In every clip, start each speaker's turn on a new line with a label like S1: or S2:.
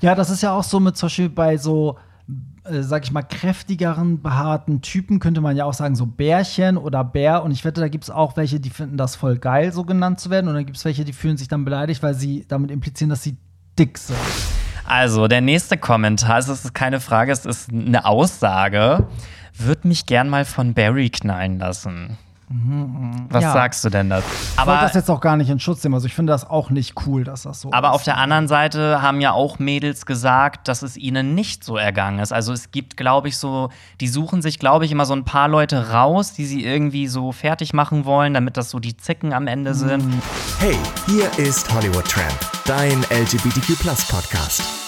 S1: Ja, das ist ja auch so mit zum Beispiel bei so, äh, sag ich mal, kräftigeren, behaarten Typen könnte man ja auch sagen, so Bärchen oder Bär. Und ich wette, da gibt es auch welche, die finden das voll geil, so genannt zu werden. Und dann gibt es welche, die fühlen sich dann beleidigt, weil sie damit implizieren, dass sie dick sind.
S2: Also, der nächste Kommentar, es ist keine Frage, es ist eine Aussage. Würde mich gern mal von Barry knallen lassen. Was
S1: Ja.
S2: sagst du denn dazu?
S1: Ich
S2: Aber,
S1: das jetzt auch gar nicht in Schutz nehmen. Also ich finde das auch nicht cool, dass das so
S2: aber
S1: ist.
S2: auf der anderen Seite haben ja auch Mädels gesagt, dass es ihnen nicht so ergangen ist. Also es gibt, glaube ich, so, die suchen sich, glaube ich, immer so ein paar Leute raus, die sie irgendwie so fertig machen wollen, damit das so die Zicken am Ende sind.
S3: Hey, hier ist Hollywood Tramp, dein LGBTQ Podcast.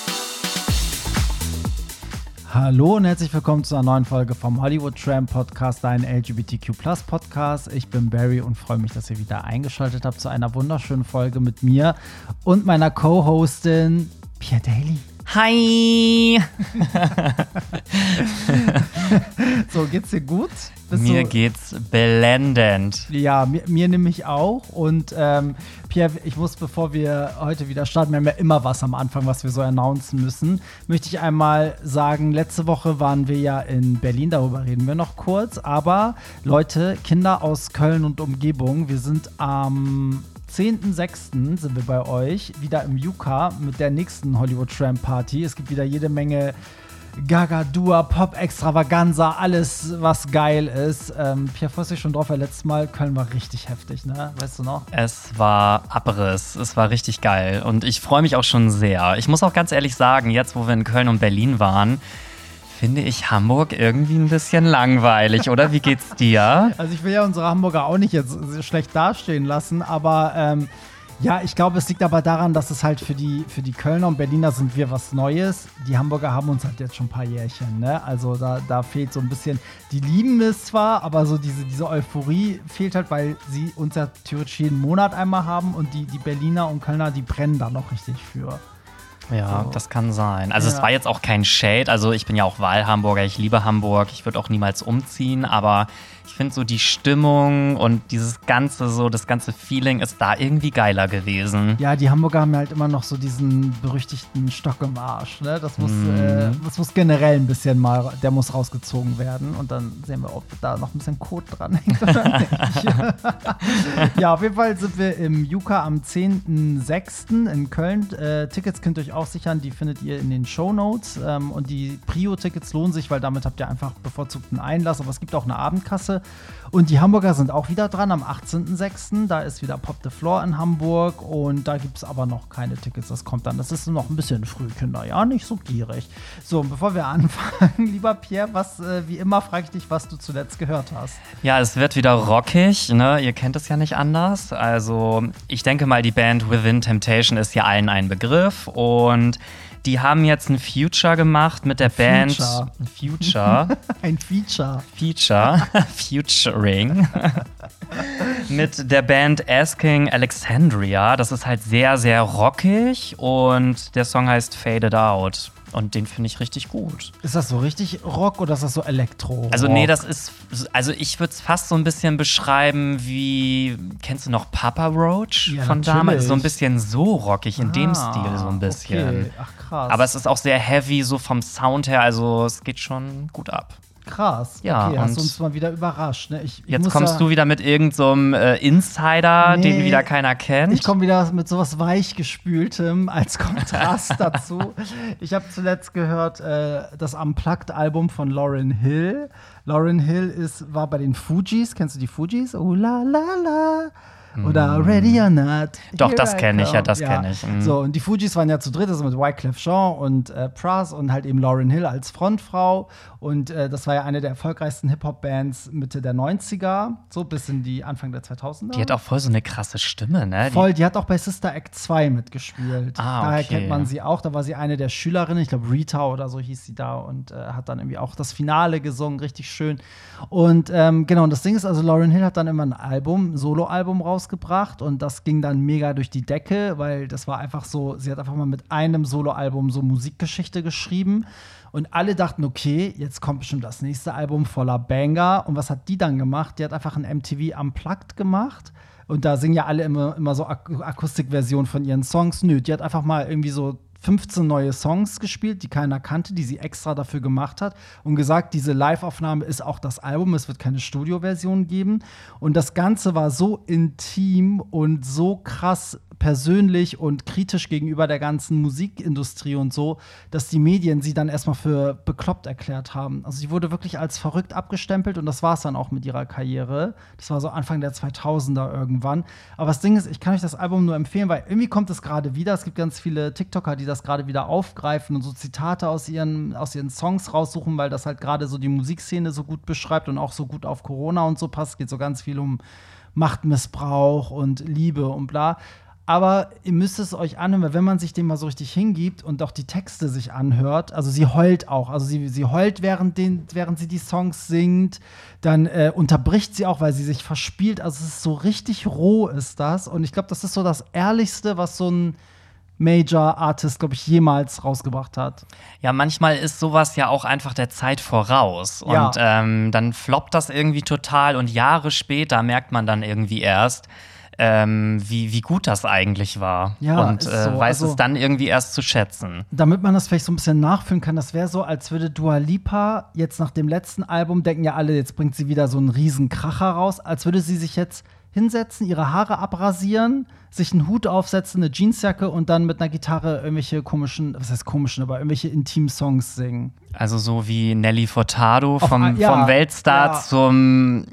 S1: Hallo und herzlich willkommen zu einer neuen Folge vom Hollywood Tram Podcast, dein LGBTQ Podcast. Ich bin Barry und freue mich, dass ihr wieder eingeschaltet habt zu einer wunderschönen Folge mit mir und meiner Co-Hostin Pierre Daly.
S2: Hi!
S1: So, geht's dir gut? Bist
S2: Mir
S1: du-
S2: geht's blendend.
S1: Ja, mir, mir nämlich auch. Und ähm, Pierre, ich muss, bevor wir heute wieder starten, wir haben ja immer was am Anfang, was wir so announcen müssen, möchte ich einmal sagen, letzte Woche waren wir ja in Berlin, darüber reden wir noch kurz. Aber Leute, Kinder aus Köln und Umgebung, wir sind am 10.06. sind wir bei euch wieder im Yuka mit der nächsten Hollywood Tramp Party. Es gibt wieder jede Menge Gaga, Dua, Pop, Extravaganza, alles, was geil ist. Ähm, Pierre dich schon drauf, weil letztes Mal Köln war richtig heftig, ne? Weißt du noch?
S2: Es war Abriss. Es war richtig geil. Und ich freue mich auch schon sehr. Ich muss auch ganz ehrlich sagen, jetzt, wo wir in Köln und Berlin waren, finde ich Hamburg irgendwie ein bisschen langweilig, oder? Wie geht's dir?
S1: Also ich will ja unsere Hamburger auch nicht jetzt schlecht dastehen lassen, aber ähm, ja, ich glaube, es liegt aber daran, dass es halt für die, für die Kölner und Berliner sind wir was Neues. Die Hamburger haben uns halt jetzt schon ein paar Jährchen, ne? Also da, da fehlt so ein bisschen, die lieben es zwar, aber so diese, diese Euphorie fehlt halt, weil sie uns ja theoretisch jeden Monat einmal haben und die, die Berliner und Kölner, die brennen da noch richtig für.
S2: Ja,
S1: So.
S2: das kann sein. Also
S1: Ja.
S2: es war jetzt auch kein Shade. Also ich bin ja auch Wahlhamburger, ich liebe Hamburg. Ich würde auch niemals umziehen, aber ich finde so die Stimmung und dieses ganze so, das ganze Feeling ist da irgendwie geiler gewesen.
S1: Ja, die Hamburger haben halt immer noch so diesen berüchtigten Stock im Arsch. Ne? Das, muss, äh, das muss generell ein bisschen mal, der muss rausgezogen werden. Und dann sehen wir, ob da noch ein bisschen Kot dran hängt ja, auf jeden Fall sind wir im Juka am 10.06. in Köln. Äh, Tickets könnt ihr euch auch sichern, die findet ihr in den Show Notes. Ähm, und die Prio-Tickets lohnen sich, weil damit habt ihr einfach bevorzugten Einlass. Aber es gibt auch eine Abendkasse. Und die Hamburger sind auch wieder dran am 18.06. Da ist wieder Pop the Floor in Hamburg. Und da gibt es aber noch keine Tickets. Das kommt dann. Das ist noch ein bisschen früh, Kinder. Ja, nicht so gierig. So, bevor wir anfangen, lieber Pierre, was, äh, wie immer, frage ich dich, was du zuletzt gehört hast.
S2: Ja, es wird wieder rockig, ne? Ihr kennt es ja nicht anders. Also, ich denke mal, die Band Within Temptation ist ja allen ein Begriff und die haben jetzt ein Future gemacht mit der Band
S1: Future.
S2: Ein Future.
S1: Ein Feature.
S2: Feature, Futuring, mit der Band Asking Alexandria. Das ist halt sehr, sehr rockig und der Song heißt Faded Out. Und den finde ich richtig gut.
S1: Ist das so richtig Rock oder ist das so Elektro?
S2: Also, nee, das ist. Also, ich würde es fast so ein bisschen beschreiben wie. Kennst du noch Papa Roach
S1: Ja,
S2: von
S1: natürlich.
S2: damals? So ein bisschen so rockig, in dem
S1: Ah,
S2: Stil so ein bisschen.
S1: Okay. Ach, krass.
S2: Aber es ist auch sehr heavy, so vom Sound her. Also, es geht schon gut ab.
S1: Krass.
S2: Ja,
S1: okay, hast du uns mal wieder überrascht. Ne? Ich, ich
S2: Jetzt kommst
S1: ja,
S2: du wieder mit irgendeinem so äh, Insider, den
S1: Nee,
S2: wieder keiner kennt.
S1: Ich komme wieder mit sowas weichgespültem als Kontrast dazu. Ich habe zuletzt gehört äh, das Unplugged-Album von Lauren Hill. Lauren Hill ist, war bei den Fugees. Kennst du die Fugees? Oh la la la. Oder Ready or Not.
S2: Doch, das
S1: I
S2: kenn ich, ja, das kenn ich. Mhm.
S1: So, und die Fugees waren ja zu dritt, also mit Wyclef Jean und äh, Pras und halt eben Lauren Hill als Frontfrau. Und äh, das war ja eine der erfolgreichsten Hip-Hop-Bands Mitte der 90er, so bis in die Anfang der 2000er.
S2: die hat auch voll so eine krasse Stimme, ne?
S1: Voll, die hat auch bei Sister Act 2 mitgespielt.
S2: Ah,
S1: Daher
S2: okay.
S1: kennt man sie auch. Da war sie eine der Schülerinnen, ich glaube Rita oder so hieß sie da und äh, hat dann irgendwie auch das Finale gesungen, richtig schön. Und ähm, genau, und das Ding ist, also Lauren Hill hat dann immer ein Album, ein Soloalbum rausgebracht und das ging dann mega durch die Decke, weil das war einfach so, sie hat einfach mal mit einem Soloalbum so Musikgeschichte geschrieben. Und alle dachten, okay, jetzt kommt bestimmt das nächste Album voller Banger. Und was hat die dann gemacht? Die hat einfach ein MTV Unplugged gemacht. Und da singen ja alle immer, immer so Ak Akustikversionen von ihren Songs. Nö, die hat einfach mal irgendwie so 15 neue Songs gespielt, die keiner kannte, die sie extra dafür gemacht hat und gesagt, diese Live-Aufnahme ist auch das Album, es wird keine Studioversion geben. Und das Ganze war so intim und so krass persönlich und kritisch gegenüber der ganzen Musikindustrie und so, dass die Medien sie dann erstmal für bekloppt erklärt haben. Also sie wurde wirklich als verrückt abgestempelt und das war es dann auch mit ihrer Karriere. Das war so Anfang der 2000er irgendwann. Aber das Ding ist, ich kann euch das Album nur empfehlen, weil irgendwie kommt es gerade wieder. Es gibt ganz viele TikToker, die das gerade wieder aufgreifen und so Zitate aus ihren, aus ihren Songs raussuchen, weil das halt gerade so die Musikszene so gut beschreibt und auch so gut auf Corona und so passt. Geht so ganz viel um Machtmissbrauch und Liebe und bla. Aber ihr müsst es euch anhören, weil wenn man sich dem mal so richtig hingibt und auch die Texte sich anhört, also sie heult auch, also sie, sie heult, während, den, während sie die Songs singt, dann äh, unterbricht sie auch, weil sie sich verspielt. Also es ist so richtig roh ist das. Und ich glaube, das ist so das Ehrlichste, was so ein Major Artist, glaube ich, jemals rausgebracht hat.
S2: Ja, manchmal ist sowas ja auch einfach der Zeit voraus. Und ja. ähm, dann floppt das irgendwie total und Jahre später merkt man dann irgendwie erst, ähm, wie, wie gut das eigentlich war.
S1: Ja,
S2: und äh, so. weiß also, es dann irgendwie erst zu schätzen.
S1: Damit man das vielleicht so ein bisschen nachfühlen kann, das wäre so, als würde Dua Lipa jetzt nach dem letzten Album, denken ja alle, jetzt bringt sie wieder so einen riesen Kracher raus, als würde sie sich jetzt hinsetzen, ihre Haare abrasieren, sich einen Hut aufsetzen, eine Jeansjacke und dann mit einer Gitarre irgendwelche komischen, was heißt komischen, aber irgendwelche Intim-Songs singen.
S2: Also so wie Nelly Furtado vom, ja, vom Weltstar ja. zum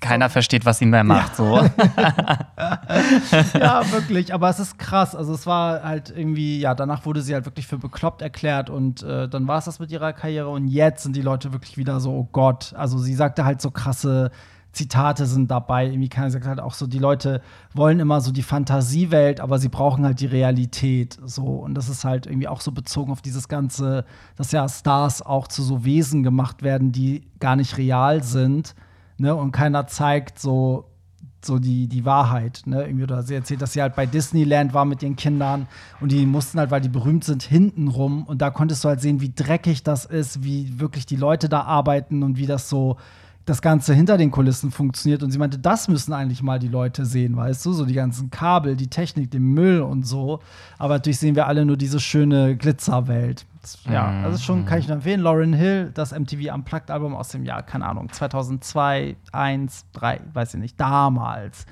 S2: keiner versteht, was sie mehr macht. Ja. So.
S1: ja, wirklich. Aber es ist krass. Also es war halt irgendwie, ja, danach wurde sie halt wirklich für bekloppt erklärt und äh, dann war es das mit ihrer Karriere. Und jetzt sind die Leute wirklich wieder so, oh Gott. Also sie sagte halt so krasse Zitate sind dabei. Irgendwie keiner sagt halt auch so, die Leute wollen immer so die Fantasiewelt, aber sie brauchen halt die Realität. So. Und das ist halt irgendwie auch so bezogen auf dieses Ganze, dass ja Stars auch zu so Wesen gemacht werden, die gar nicht real sind ne? Und keiner zeigt so, so die, die Wahrheit. Ne? Irgendwie, oder sie erzählt, dass sie halt bei Disneyland war mit ihren Kindern und die mussten halt, weil die berühmt sind, hinten rum. Und da konntest du halt sehen, wie dreckig das ist, wie wirklich die Leute da arbeiten und wie das so das Ganze hinter den Kulissen funktioniert. Und sie meinte, das müssen eigentlich mal die Leute sehen, weißt du? So die ganzen Kabel, die Technik, den Müll und so. Aber natürlich sehen wir alle nur diese schöne Glitzerwelt. Ja, mhm. also schon kann ich nur empfehlen. Lauren Hill, das MTV Unplugged-Album aus dem Jahr, keine Ahnung, 2002, 1, 3, weiß ich nicht, damals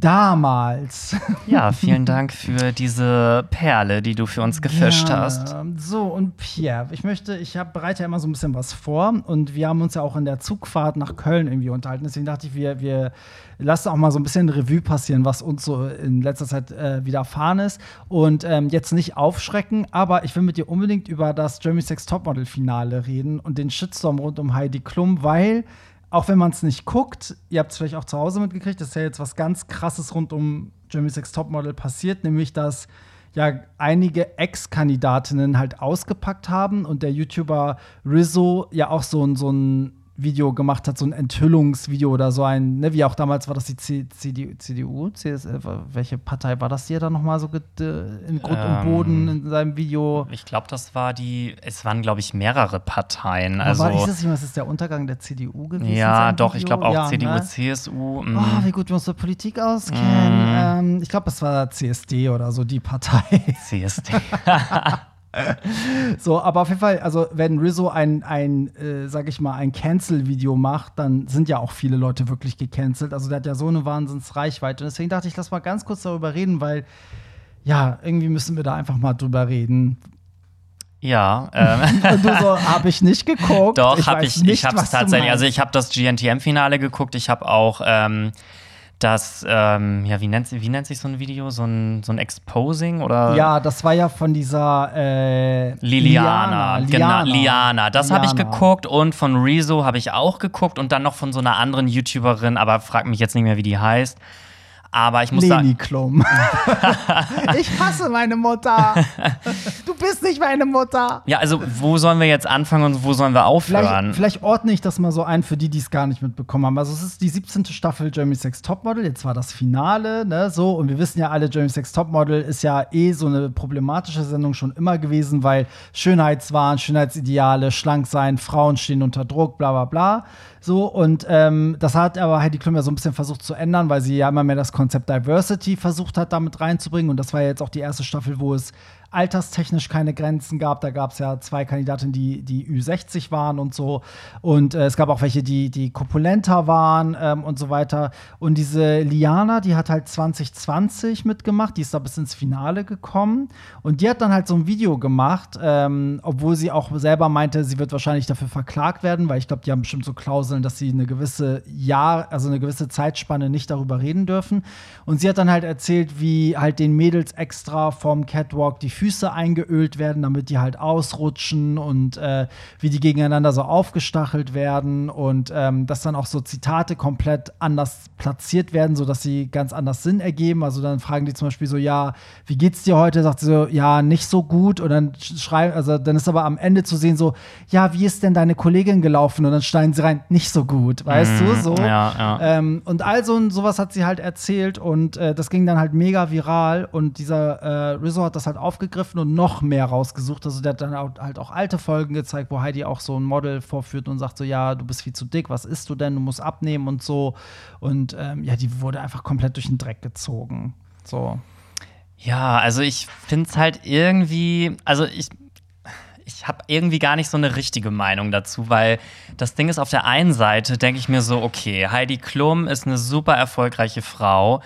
S1: damals.
S2: Ja, vielen Dank für diese Perle, die du für uns gefischt ja, hast.
S1: So, und Pierre, ich möchte, ich habe bereite ja immer so ein bisschen was vor und wir haben uns ja auch in der Zugfahrt nach Köln irgendwie unterhalten. Deswegen dachte ich, wir, wir lassen auch mal so ein bisschen Revue passieren, was uns so in letzter Zeit äh, widerfahren ist. Und ähm, jetzt nicht aufschrecken, aber ich will mit dir unbedingt über das Jeremy Sex Topmodel-Finale reden und den Shitstorm rund um Heidi Klum, weil auch wenn man es nicht guckt, ihr habt es vielleicht auch zu Hause mitgekriegt, ist ja jetzt was ganz krasses rund um Jeremy Sex Topmodel passiert, nämlich dass ja einige Ex-Kandidatinnen halt ausgepackt haben und der YouTuber Rizzo ja auch so, so ein Video gemacht hat, so ein Enthüllungsvideo oder so ein, ne, wie auch damals war das die C CD, CDU, CSF, welche Partei war das hier dann nochmal so in Grund ähm, und Boden in seinem Video?
S2: Ich glaube, das war die, es waren, glaube ich, mehrere Parteien.
S1: Also, war, ist das nicht, ist der Untergang der CDU gewesen?
S2: Ja, doch, Video? ich glaube auch ja, CDU, ne? CSU.
S1: Mh. Oh, wie gut wir uns zur Politik auskennen. Mm. Ähm, ich glaube, es war CSD oder so, die Partei.
S2: CSD.
S1: so, aber auf jeden Fall, also wenn Rizzo ein, ein äh, sag ich mal, ein Cancel-Video macht, dann sind ja auch viele Leute wirklich gecancelt. Also der hat ja so eine Wahnsinnsreichweite. Und deswegen dachte ich, lass mal ganz kurz darüber reden, weil ja, irgendwie müssen wir da einfach mal drüber reden.
S2: Ja. Ähm.
S1: Du so, habe ich nicht geguckt.
S2: Doch, habe ich. Nicht, ich habe es tatsächlich. Also ich habe das GNTM-Finale geguckt. Ich habe auch ähm, das, ähm, ja, wie nennt, wie nennt sich so ein Video? So ein, so ein Exposing oder?
S1: Ja, das war ja von dieser äh,
S2: Liliana, Liana, genau, Liana. Das habe ich geguckt und von Rezo habe ich auch geguckt und dann noch von so einer anderen YouTuberin, aber frag mich jetzt nicht mehr, wie die heißt. Aber ich muss
S1: Leni Klum. ich hasse meine Mutter. Du bist nicht meine Mutter.
S2: Ja, also wo sollen wir jetzt anfangen und wo sollen wir aufhören?
S1: Vielleicht, vielleicht ordne ich das mal so ein für die, die es gar nicht mitbekommen haben. Also es ist die 17. Staffel Jeremy Sex Topmodel. Jetzt war das Finale, ne? So und wir wissen ja alle, Jeremy Sex Topmodel ist ja eh so eine problematische Sendung schon immer gewesen, weil Schönheitswahn, Schönheitsideale, schlank sein, Frauen stehen unter Druck, bla bla bla. So, und ähm, das hat aber Heidi Klum ja so ein bisschen versucht zu ändern, weil sie ja immer mehr das Konzept Diversity versucht hat, damit reinzubringen. Und das war ja jetzt auch die erste Staffel, wo es alterstechnisch keine Grenzen gab. Da gab es ja zwei Kandidatinnen, die, die Ü60 waren und so. Und äh, es gab auch welche, die, die korpulenter waren ähm, und so weiter. Und diese Liana, die hat halt 2020 mitgemacht, die ist da bis ins Finale gekommen. Und die hat dann halt so ein Video gemacht, ähm, obwohl sie auch selber meinte, sie wird wahrscheinlich dafür verklagt werden, weil ich glaube, die haben bestimmt so Klauseln, dass sie eine gewisse Jahr, also eine gewisse Zeitspanne nicht darüber reden dürfen. Und sie hat dann halt erzählt, wie halt den Mädels extra vom Catwalk die Füße eingeölt werden, damit die halt ausrutschen und äh, wie die gegeneinander so aufgestachelt werden und ähm, dass dann auch so Zitate komplett anders platziert werden, sodass sie ganz anders Sinn ergeben. Also dann fragen die zum Beispiel so, ja, wie geht's dir heute? Sagt sie so, ja, nicht so gut. Und dann schreiben, also dann ist aber am Ende zu sehen so, ja, wie ist denn deine Kollegin gelaufen? Und dann schneiden sie rein, nicht so gut, weißt mm, du? So.
S2: Ja, ja.
S1: Ähm, und also sowas hat sie halt erzählt und äh, das ging dann halt mega viral und dieser äh, Rizzo hat das halt aufgegriffen und noch mehr rausgesucht. Also der hat dann halt auch alte Folgen gezeigt, wo Heidi auch so ein Model vorführt und sagt so, ja, du bist viel zu dick, was isst du denn? Du musst abnehmen und so. Und ähm, ja, die wurde einfach komplett durch den Dreck gezogen. So.
S2: Ja, also ich finde es halt irgendwie, also ich, ich habe irgendwie gar nicht so eine richtige Meinung dazu, weil das Ding ist, auf der einen Seite denke ich mir so, okay, Heidi Klum ist eine super erfolgreiche Frau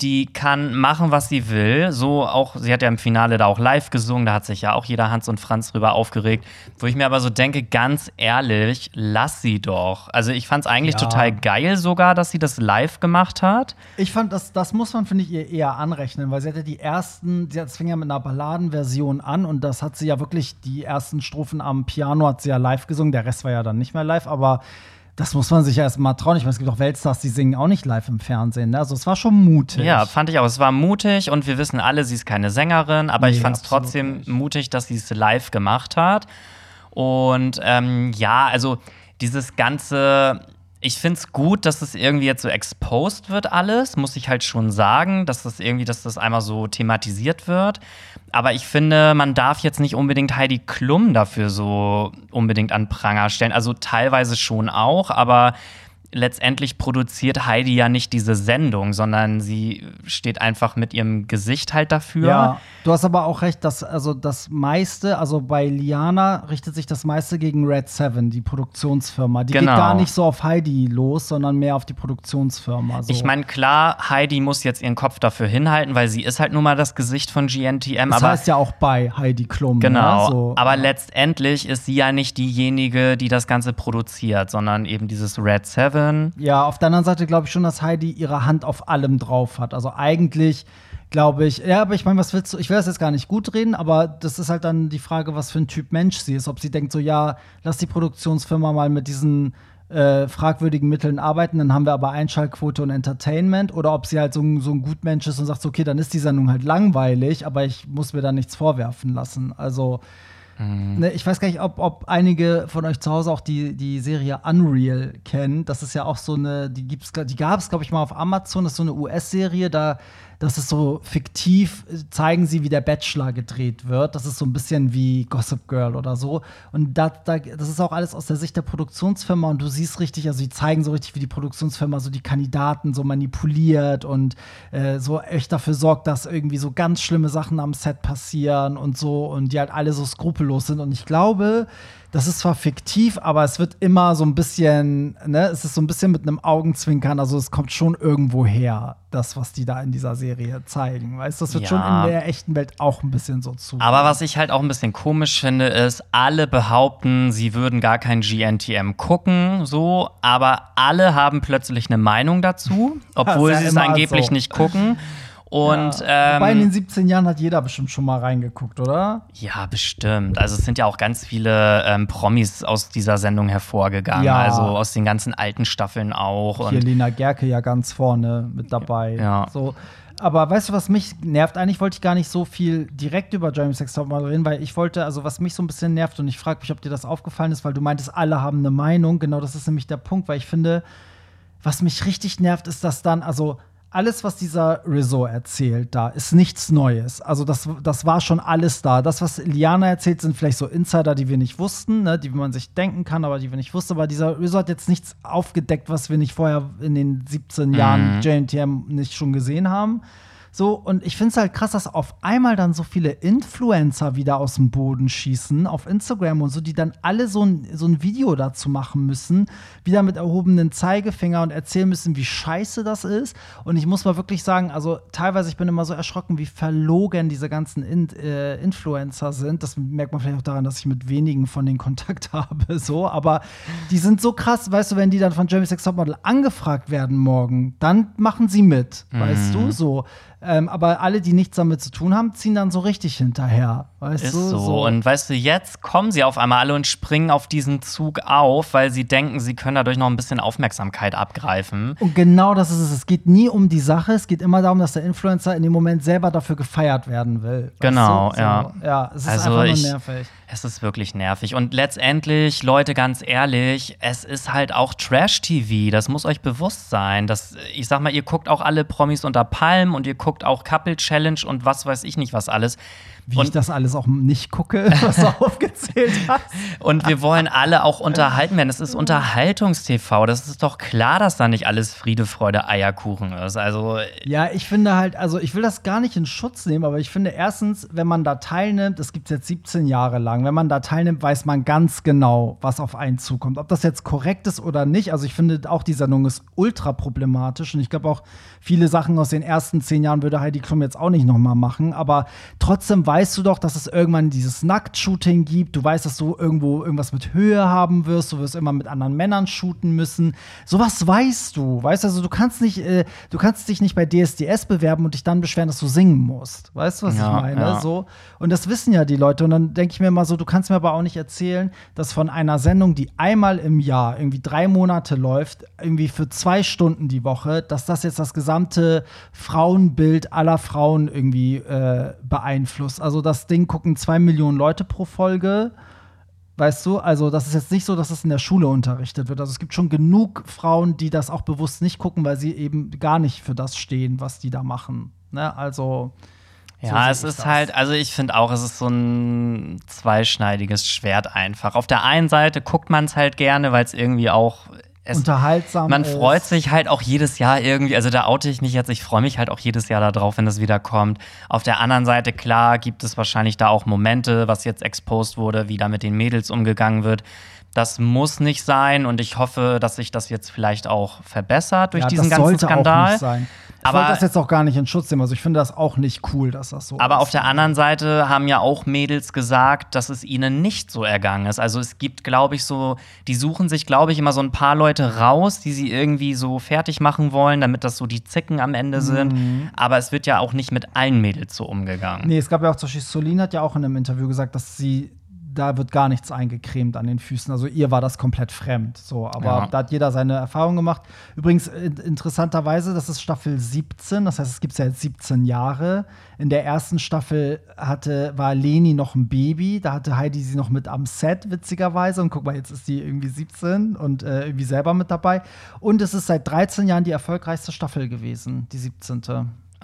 S2: die kann machen, was sie will. So auch, sie hat ja im Finale da auch live gesungen, da hat sich ja auch jeder Hans und Franz drüber aufgeregt. Wo ich mir aber so denke, ganz ehrlich, lass sie doch. Also ich fand es eigentlich ja. total geil sogar, dass sie das live gemacht hat.
S1: Ich fand, das, das muss man, finde ich, ihr eher anrechnen, weil sie hatte die ersten, sie fing ja mit einer Balladenversion an und das hat sie ja wirklich, die ersten Strophen am Piano hat sie ja live gesungen, der Rest war ja dann nicht mehr live, aber das muss man sich ja erst mal trauen. Ich meine, es gibt auch Weltstars, die singen auch nicht live im Fernsehen. Ne? Also es war schon mutig.
S2: Ja, fand ich auch. Es war mutig und wir wissen alle, sie ist keine Sängerin, aber nee, ich fand es trotzdem nicht. mutig, dass sie es live gemacht hat. Und ähm, ja, also dieses ganze ich finde es gut, dass es irgendwie jetzt so exposed wird, alles, muss ich halt schon sagen, dass das irgendwie, dass das einmal so thematisiert wird. Aber ich finde, man darf jetzt nicht unbedingt Heidi Klum dafür so unbedingt an Pranger stellen. Also teilweise schon auch, aber letztendlich produziert Heidi ja nicht diese Sendung, sondern sie steht einfach mit ihrem Gesicht halt dafür.
S1: Ja, du hast aber auch recht, dass also das meiste, also bei Liana richtet sich das meiste gegen Red Seven, die Produktionsfirma. Die genau. geht gar nicht so auf Heidi los, sondern mehr auf die Produktionsfirma. So.
S2: Ich meine, klar, Heidi muss jetzt ihren Kopf dafür hinhalten, weil sie ist halt nun mal das Gesicht von GNTM.
S1: Das heißt ja auch bei Heidi Klum.
S2: Ne? Genau. Ne? So, aber letztendlich ist sie ja nicht diejenige, die das Ganze produziert, sondern eben dieses Red Seven können.
S1: Ja, auf der anderen Seite glaube ich schon, dass Heidi ihre Hand auf allem drauf hat. Also eigentlich glaube ich, ja, aber ich meine, was willst du? Ich will das jetzt gar nicht gut reden, aber das ist halt dann die Frage, was für ein Typ Mensch sie ist. Ob sie denkt, so, ja, lass die Produktionsfirma mal mit diesen äh, fragwürdigen Mitteln arbeiten, dann haben wir aber Einschaltquote und Entertainment. Oder ob sie halt so, so ein Gutmensch ist und sagt, okay, dann ist die Sendung halt langweilig, aber ich muss mir da nichts vorwerfen lassen. Also Mhm. Ne, ich weiß gar nicht, ob, ob einige von euch zu Hause auch die, die Serie Unreal kennen. Das ist ja auch so eine, die, die gab es, glaube ich, mal auf Amazon. Das ist so eine US-Serie, da das ist so fiktiv, zeigen sie, wie der Bachelor gedreht wird. Das ist so ein bisschen wie Gossip Girl oder so. Und da, da, das ist auch alles aus der Sicht der Produktionsfirma und du siehst richtig, also die zeigen so richtig, wie die Produktionsfirma so die Kandidaten so manipuliert und äh, so echt dafür sorgt, dass irgendwie so ganz schlimme Sachen am Set passieren und so und die halt alle so skrupellos sind. Und ich glaube, das ist zwar fiktiv, aber es wird immer so ein bisschen, ne, es ist so ein bisschen mit einem Augenzwinkern, also es kommt schon irgendwo her, das, was die da in dieser Serie zeigen. Weißt du, das wird ja. schon in der echten Welt auch ein bisschen so zu.
S2: Aber was ich halt auch ein bisschen komisch finde, ist, alle behaupten, sie würden gar kein GNTM gucken, so, aber alle haben plötzlich eine Meinung dazu, obwohl ja sie es angeblich so. nicht gucken. Und, ja.
S1: ähm, Wobei in den 17 Jahren hat jeder bestimmt schon mal reingeguckt, oder?
S2: Ja, bestimmt. Also es sind ja auch ganz viele ähm, Promis aus dieser Sendung hervorgegangen. Ja. Also aus den ganzen alten Staffeln auch.
S1: Hier Lena Gerke ja ganz vorne mit dabei. Ja. So. Aber weißt du, was mich nervt? Eigentlich wollte ich gar nicht so viel direkt über Jeremy Sex Topmodel reden, weil ich wollte, also was mich so ein bisschen nervt und ich frage mich, ob dir das aufgefallen ist, weil du meintest, alle haben eine Meinung. Genau, das ist nämlich der Punkt, weil ich finde, was mich richtig nervt, ist, dass dann, also alles, was dieser Rizzo erzählt, da ist nichts Neues. Also das, das war schon alles da. Das, was Liana erzählt, sind vielleicht so Insider, die wir nicht wussten, ne, die man sich denken kann, aber die wir nicht wussten. Aber dieser Rizzo hat jetzt nichts aufgedeckt, was wir nicht vorher in den 17 Jahren mhm. JNTM nicht schon gesehen haben So, und ich finde es halt krass, dass auf einmal dann so viele Influencer wieder aus dem Boden schießen, auf Instagram und so, die dann alle so ein, so ein Video dazu machen müssen, wieder mit erhobenen Zeigefinger und erzählen müssen, wie scheiße das ist. Und ich muss mal wirklich sagen, also teilweise, ich bin immer so erschrocken, wie verlogen diese ganzen In äh, Influencer sind. Das merkt man vielleicht auch daran, dass ich mit wenigen von den Kontakt habe, so. Aber die sind so krass, weißt du, wenn die dann von Jeremy Sex Topmodel angefragt werden morgen, dann machen sie mit, mhm. weißt du, so. Ähm, aber alle, die nichts damit zu tun haben, ziehen dann so richtig hinterher. Weißt
S2: ist
S1: du?
S2: So. so. Und weißt du, jetzt kommen sie auf einmal alle und springen auf diesen Zug auf, weil sie denken, sie können dadurch noch ein bisschen Aufmerksamkeit abgreifen.
S1: Und genau das ist es. Es geht nie um die Sache. Es geht immer darum, dass der Influencer in dem Moment selber dafür gefeiert werden will.
S2: Genau, so? ja.
S1: Ja, es ist
S2: also
S1: einfach nur
S2: ich,
S1: nervig.
S2: Es ist wirklich nervig. Und letztendlich, Leute, ganz ehrlich, es ist halt auch Trash-TV. Das muss euch bewusst sein. Das, ich sag mal, ihr guckt auch alle Promis unter Palm und ihr guckt auch Couple Challenge und was weiß ich nicht was alles.
S1: Wie
S2: und
S1: ich das alles auch nicht gucke, was du aufgezählt hast.
S2: Und wir wollen alle auch unterhalten werden. Es ist Unterhaltungstv. Das ist doch klar, dass da nicht alles Friede, Freude, Eierkuchen ist. Also
S1: ja, ich finde halt, also ich will das gar nicht in Schutz nehmen, aber ich finde erstens, wenn man da teilnimmt, das gibt es jetzt 17 Jahre lang, wenn man da teilnimmt, weiß man ganz genau, was auf einen zukommt. Ob das jetzt korrekt ist oder nicht. Also ich finde auch die Sendung ist ultra problematisch und ich glaube auch viele Sachen aus den ersten zehn Jahren würde Heidi Klum jetzt auch nicht noch mal machen. Aber trotzdem weiß weißt du doch, dass es irgendwann dieses Nackt-Shooting gibt. Du weißt, dass du irgendwo irgendwas mit Höhe haben wirst. Du wirst immer mit anderen Männern shooten müssen. Sowas weißt du. Weißt also, du kannst nicht, äh, du kannst dich nicht bei DSDS bewerben und dich dann beschweren, dass du singen musst. Weißt du, was ja, ich meine? Ja. So. Und das wissen ja die Leute. Und dann denke ich mir mal so, du kannst mir aber auch nicht erzählen, dass von einer Sendung, die einmal im Jahr irgendwie drei Monate läuft, irgendwie für zwei Stunden die Woche, dass das jetzt das gesamte Frauenbild aller Frauen irgendwie äh, beeinflusst. Also das Ding gucken zwei Millionen Leute pro Folge. Weißt du, also das ist jetzt nicht so, dass es in der Schule unterrichtet wird. Also es gibt schon genug Frauen, die das auch bewusst nicht gucken, weil sie eben gar nicht für das stehen, was die da machen. Ne? Also
S2: ja, so es ist das. halt, also ich finde auch, es ist so ein zweischneidiges Schwert einfach. Auf der einen Seite guckt man es halt gerne, weil es irgendwie auch es,
S1: unterhaltsam
S2: Man ist. freut sich halt auch jedes Jahr irgendwie, also da oute ich mich jetzt, ich freue mich halt auch jedes Jahr darauf, wenn das wieder kommt. Auf der anderen Seite, klar, gibt es wahrscheinlich da auch Momente, was jetzt exposed wurde, wie da mit den Mädels umgegangen wird. Das muss nicht sein und ich hoffe, dass sich das jetzt vielleicht auch verbessert durch
S1: ja,
S2: diesen ganzen Skandal. Auch
S1: nicht sein. Ich aber das jetzt auch gar nicht in Schutz nehmen. Also ich finde das auch nicht cool, dass das so
S2: Aber
S1: ist.
S2: auf der anderen Seite haben ja auch Mädels gesagt, dass es ihnen nicht so ergangen ist. Also es gibt, glaube ich, so, die suchen sich, glaube ich, immer so ein paar Leute raus, die sie irgendwie so fertig machen wollen, damit das so die Zicken am Ende sind. Mhm. Aber es wird ja auch nicht mit allen Mädels so umgegangen.
S1: Nee, es gab ja auch zum Beispiel, Solin hat ja auch in einem Interview gesagt, dass sie da wird gar nichts eingecremt an den Füßen. Also ihr war das komplett fremd. So, aber ja. da hat jeder seine Erfahrung gemacht. Übrigens, interessanterweise, das ist Staffel 17, das heißt, es gibt es ja jetzt 17 Jahre. In der ersten Staffel hatte, war Leni noch ein Baby, da hatte Heidi sie noch mit am Set, witzigerweise. Und guck mal, jetzt ist die irgendwie 17 und äh, irgendwie selber mit dabei. Und es ist seit 13 Jahren die erfolgreichste Staffel gewesen, die 17.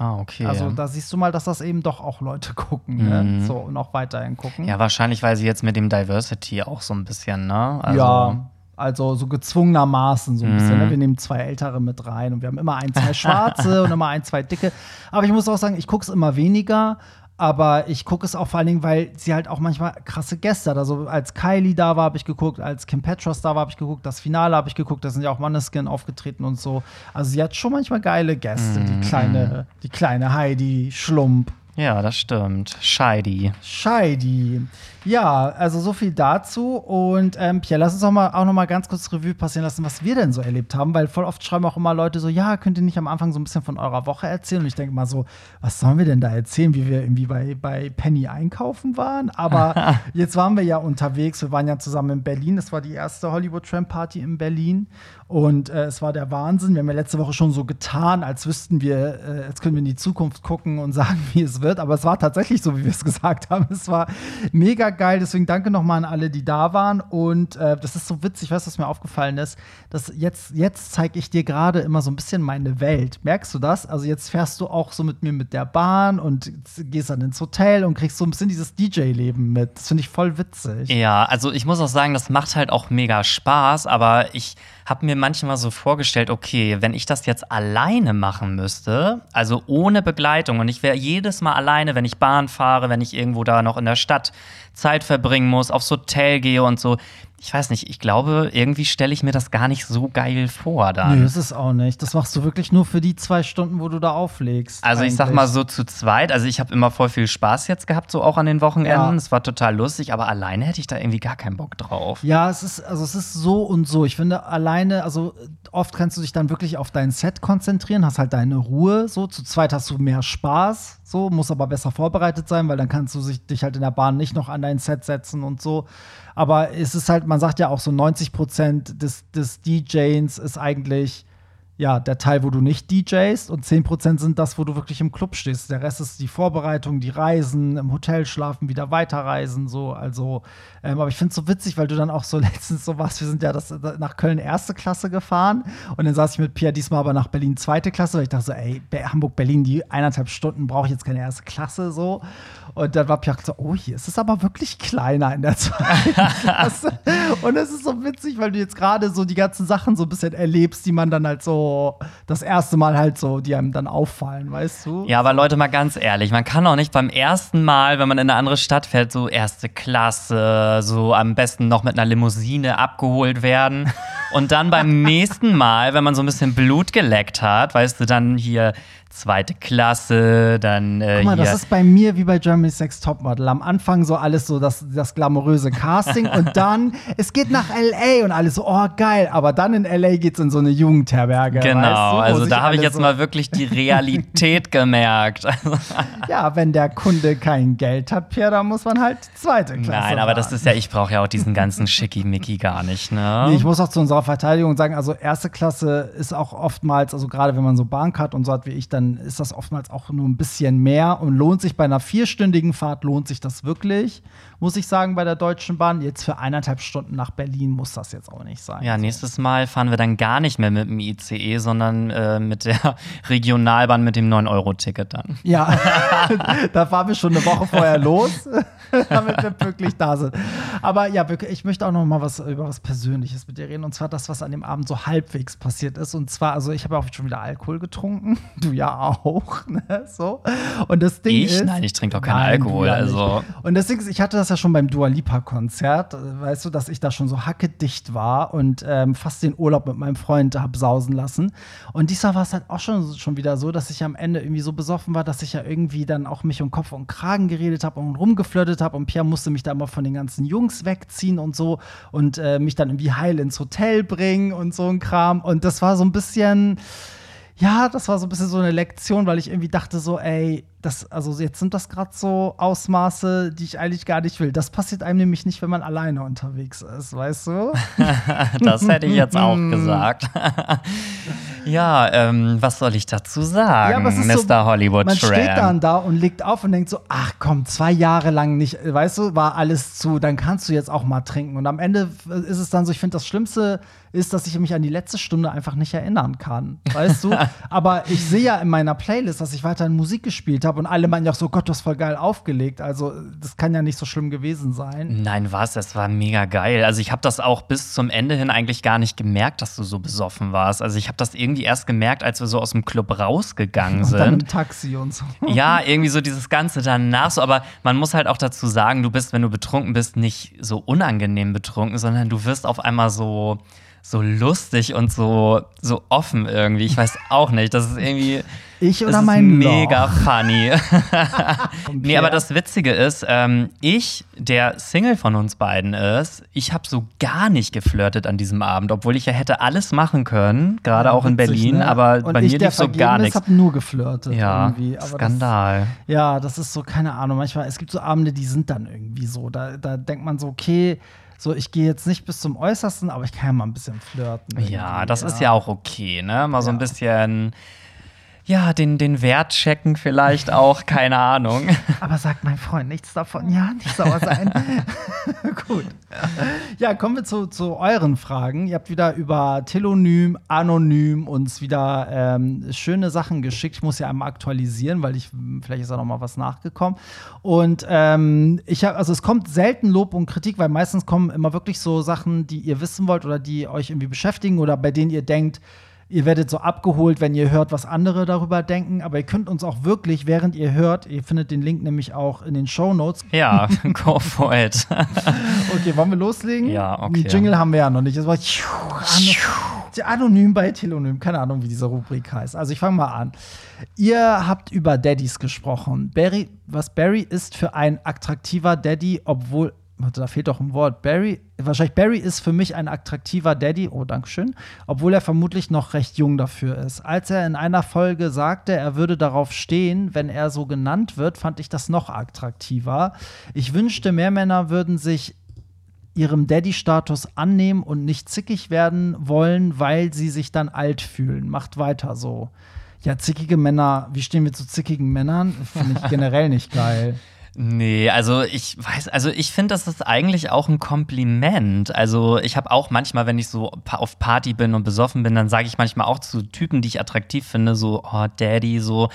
S2: Ah, okay.
S1: Also da siehst du mal, dass das eben doch auch Leute gucken, ne? mhm. ne? So und auch weiterhin gucken.
S2: Ja, wahrscheinlich, weil sie jetzt mit dem Diversity auch so ein bisschen, ne?
S1: Also ja. Also so gezwungenermaßen so ein bisschen. Ne? Mhm. Wir nehmen zwei Ältere mit rein und wir haben immer ein, zwei Schwarze und immer ein, zwei Dicke. Aber ich muss auch sagen, ich gucke es immer weniger, aber ich gucke es auch vor allen Dingen, weil sie halt auch manchmal krasse Gäste hat. Also als Kylie da war, habe ich geguckt, als Kim Petras da war, habe ich geguckt, das Finale habe ich geguckt, da sind ja auch Manneskin aufgetreten und so. Also sie hat schon manchmal geile Gäste, mm die kleine, die kleine Heidi Schlump.
S2: Ja, das stimmt. Scheidi.
S1: Scheidi. Ja, also so viel dazu. Und ähm, Pierre, lass uns auch, mal, auch noch mal ganz kurz Revue passieren lassen, was wir denn so erlebt haben, weil voll oft schreiben auch immer Leute so, ja, könnt ihr nicht am Anfang so ein bisschen von eurer Woche erzählen? Und ich denke mal so, was sollen wir denn da erzählen, wie wir irgendwie bei, bei Penny einkaufen waren? Aber jetzt waren wir ja unterwegs, wir waren ja zusammen in Berlin. Das war die erste Hollywood Tramp Party in Berlin. Und äh, es war der Wahnsinn. Wir haben ja letzte Woche schon so getan, als wüssten wir, äh, als können wir in die Zukunft gucken und sagen, wie es wird, aber es war tatsächlich so, wie wir es gesagt haben. Es war mega geil. Deswegen danke nochmal an alle, die da waren. Und äh, das ist so witzig, weißt du, was mir aufgefallen ist? Dass jetzt, jetzt zeige ich dir gerade immer so ein bisschen meine Welt. Merkst du das? Also jetzt fährst du auch so mit mir mit der Bahn und gehst dann ins Hotel und kriegst so ein bisschen dieses DJ-Leben mit. Das finde ich voll witzig.
S2: Ja, also ich muss auch sagen, das macht halt auch mega Spaß, aber ich habe mir manchmal so vorgestellt, okay, wenn ich das jetzt alleine machen müsste, also ohne Begleitung und ich wäre jedes Mal alleine, wenn ich Bahn fahre, wenn ich irgendwo da noch in der Stadt Zeit verbringen muss, aufs Hotel gehe und so, ich weiß nicht, ich glaube, irgendwie stelle ich mir das gar nicht so geil vor dann.
S1: Nee, das ist auch nicht. Das machst du wirklich nur für die zwei Stunden, wo du da auflegst.
S2: Also ich sag mal so zu zweit, also ich habe immer voll viel Spaß jetzt gehabt, so auch an den Wochenenden. Es war total lustig, aber alleine hätte ich da irgendwie gar keinen Bock drauf.
S1: Ja, es ist, also es ist so und so. Ich finde alleine, also oft kannst du dich dann wirklich auf dein Set konzentrieren, hast halt deine Ruhe. So, zu zweit hast du mehr Spaß, so, muss aber besser vorbereitet sein, weil dann kannst du dich halt in der Bahn nicht noch an dein Set setzen und so. Aber es ist halt, man sagt ja auch so 90 Prozent des, des DJs ist eigentlich ja, der Teil, wo du nicht DJst und 10% sind das, wo du wirklich im Club stehst. Der Rest ist die Vorbereitung, die Reisen, im Hotel schlafen, wieder weiterreisen, so. Also, ähm, aber ich finde es so witzig, weil du dann auch so letztens so warst, wir sind ja das, nach Köln erste Klasse gefahren und dann saß ich mit Pierre diesmal aber nach Berlin zweite Klasse, weil ich dachte so, ey, Hamburg-Berlin, die eineinhalb Stunden brauche ich jetzt keine erste Klasse, so. Und dann war Pierre so, oh, hier ist es aber wirklich kleiner in der zweiten Klasse. Und es ist so witzig, weil du jetzt gerade so die ganzen Sachen so ein bisschen erlebst, die man dann halt so das erste Mal halt so, die einem dann auffallen, weißt du?
S2: Ja, aber Leute, mal ganz ehrlich, man kann auch nicht beim ersten Mal, wenn man in eine andere Stadt fährt, so erste Klasse, so am besten noch mit einer Limousine abgeholt werden. Und dann beim nächsten Mal, wenn man so ein bisschen Blut geleckt hat, weißt du, dann hier zweite Klasse, dann äh,
S1: Guck mal, das ist bei mir wie bei Germany's Sex Topmodel. Am Anfang so alles so das, das glamouröse Casting und dann, es geht nach L.A. und alles so, oh geil, aber dann in L.A. geht's in so eine Jugendherberge.
S2: Genau,
S1: weißt du,
S2: also da habe ich jetzt so mal wirklich die Realität gemerkt.
S1: ja, wenn der Kunde kein Geld hat, Pierre, dann muss man halt zweite Klasse
S2: Nein, aber das ist ja, ich brauche ja auch diesen ganzen Schickimicki gar nicht, ne?
S1: Nee, ich muss auch zu unserer Verteidigung sagen, also erste Klasse ist auch oftmals, also gerade wenn man so Bank hat und so hat wie ich, dann dann ist das oftmals auch nur ein bisschen mehr und lohnt sich bei einer vierstündigen Fahrt, lohnt sich das wirklich, muss ich sagen, bei der Deutschen Bahn. Jetzt für eineinhalb Stunden nach Berlin muss das jetzt auch nicht sein.
S2: Ja, nächstes Mal fahren wir dann gar nicht mehr mit dem ICE, sondern äh, mit der Regionalbahn mit dem 9-Euro-Ticket dann.
S1: Ja, da fahren wir schon eine Woche vorher los, damit wir pünktlich da sind. Aber ja, ich möchte auch noch mal was über was Persönliches mit dir reden. Und zwar das, was an dem Abend so halbwegs passiert ist. Und zwar, also ich habe auch schon wieder Alkohol getrunken. Du ja auch. Ne? So. Und das Ding
S2: ich?
S1: ist.
S2: Nein, ich trinke doch keinen Alkohol. Also.
S1: Und ist, ich hatte das ja schon beim Dua Lipa-Konzert, weißt du, dass ich da schon so hackedicht war und ähm, fast den Urlaub mit meinem Freund habe sausen lassen. Und diesmal war es halt auch schon, schon wieder so, dass ich am Ende irgendwie so besoffen war, dass ich ja irgendwie dann auch mich um Kopf und Kragen geredet habe und rumgeflirtet habe. Und Pierre musste mich da immer von den ganzen Jungs wegziehen und so und äh, mich dann irgendwie heil ins Hotel bringen und so ein Kram. Und das war so ein bisschen ja, das war so ein bisschen so eine Lektion, weil ich irgendwie dachte so, ey, das, also jetzt sind das gerade so Ausmaße, die ich eigentlich gar nicht will. Das passiert einem nämlich nicht, wenn man alleine unterwegs ist, weißt du?
S2: das hätte ich jetzt auch gesagt. ja, ähm, was soll ich dazu sagen, ja, Mr. So, Hollywood
S1: Man
S2: Tramp.
S1: steht dann da und legt auf und denkt so, ach komm, zwei Jahre lang nicht, weißt du, war alles zu, dann kannst du jetzt auch mal trinken. Und am Ende ist es dann so, ich finde das Schlimmste ist, dass ich mich an die letzte Stunde einfach nicht erinnern kann, weißt du? Aber ich sehe ja in meiner Playlist, dass ich weiterhin Musik gespielt habe und alle meinen ja auch so, Gott, du hast voll geil aufgelegt. Also das kann ja nicht so schlimm gewesen sein.
S2: Nein, was? Das war mega geil. Also ich habe das auch bis zum Ende hin eigentlich gar nicht gemerkt, dass du so besoffen warst. Also ich habe das irgendwie erst gemerkt, als wir so aus dem Club rausgegangen sind. Und dann
S1: im Taxi und so.
S2: Ja, irgendwie so dieses Ganze danach so. Aber man muss halt auch dazu sagen, du bist, wenn du betrunken bist, nicht so unangenehm betrunken, sondern du wirst auf einmal so so lustig und so, so offen irgendwie. Ich weiß auch nicht. Das ist irgendwie.
S1: Ich oder mein
S2: Mega Loch. funny. nee, aber das Witzige ist, ähm, ich, der Single von uns beiden ist, ich habe so gar nicht geflirtet an diesem Abend, obwohl ich ja hätte alles machen können, gerade ja, auch in Berlin, ne? aber
S1: und
S2: bei
S1: ich,
S2: mir lief so gar nichts.
S1: Ich habe nur geflirtet.
S2: Ja, Skandal.
S1: Das, ja, das ist so, keine Ahnung. Manchmal, es gibt so Abende, die sind dann irgendwie so. Da, da denkt man so, okay, so, ich gehe jetzt nicht bis zum Äußersten, aber ich kann ja mal ein bisschen flirten.
S2: Ja, das ja. ist ja auch okay, ne? Mal so ein bisschen ja, den, den Wert checken vielleicht auch, keine Ahnung.
S1: Aber sagt mein Freund nichts davon. Ja, nicht sauer sein. Gut. Ja, kommen wir zu, zu euren Fragen. Ihr habt wieder über Telonym, Anonym uns wieder ähm, schöne Sachen geschickt. Ich muss ja einmal aktualisieren, weil ich, vielleicht ist da noch mal was nachgekommen. Und ähm, ich habe, also es kommt selten Lob und Kritik, weil meistens kommen immer wirklich so Sachen, die ihr wissen wollt oder die euch irgendwie beschäftigen oder bei denen ihr denkt, ihr werdet so abgeholt, wenn ihr hört, was andere darüber denken. Aber ihr könnt uns auch wirklich, während ihr hört, ihr findet den Link nämlich auch in den Show Notes.
S2: Ja, go for it.
S1: okay, wollen wir loslegen?
S2: Ja, okay.
S1: Die Jingle haben wir ja noch nicht. Das war anonym bei Telonym. Keine Ahnung, wie diese Rubrik heißt. Also ich fange mal an. Ihr habt über Daddys gesprochen. Barry, was Barry ist für ein attraktiver Daddy, obwohl da fehlt doch ein Wort. Barry, wahrscheinlich Barry ist für mich ein attraktiver Daddy, oh, Dankeschön, obwohl er vermutlich noch recht jung dafür ist. Als er in einer Folge sagte, er würde darauf stehen, wenn er so genannt wird, fand ich das noch attraktiver. Ich wünschte, mehr Männer würden sich ihrem Daddy-Status annehmen und nicht zickig werden wollen, weil sie sich dann alt fühlen. Macht weiter so. Ja, zickige Männer, wie stehen wir zu zickigen Männern? Finde ich generell nicht geil.
S2: Nee, also ich weiß, also ich finde, das ist eigentlich auch ein Kompliment. Also ich habe auch manchmal, wenn ich so auf Party bin und besoffen bin, dann sage ich manchmal auch zu Typen, die ich attraktiv finde, so, oh, Daddy, so.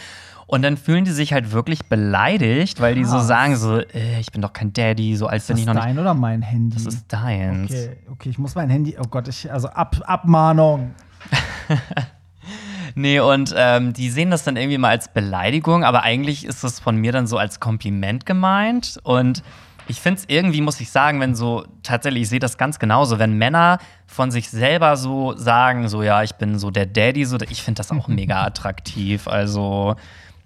S2: Und dann fühlen die sich halt wirklich beleidigt, weil die so sagen so, äh, ich bin doch kein Daddy, so als wenn ich noch
S1: nicht. Ist dein oder mein Handy?
S2: Das ist deins.
S1: Okay, okay, ich muss mein Handy. Oh Gott, ich also Ab Abmahnung.
S2: Nee, und ähm, die sehen das dann irgendwie mal als Beleidigung, aber eigentlich ist das von mir dann so als Kompliment gemeint. Und ich finde es irgendwie, muss ich sagen, wenn so, tatsächlich, ich sehe das ganz genauso, wenn Männer von sich selber so sagen, so, ja, ich bin so der Daddy, so, ich finde das auch mega attraktiv. Also,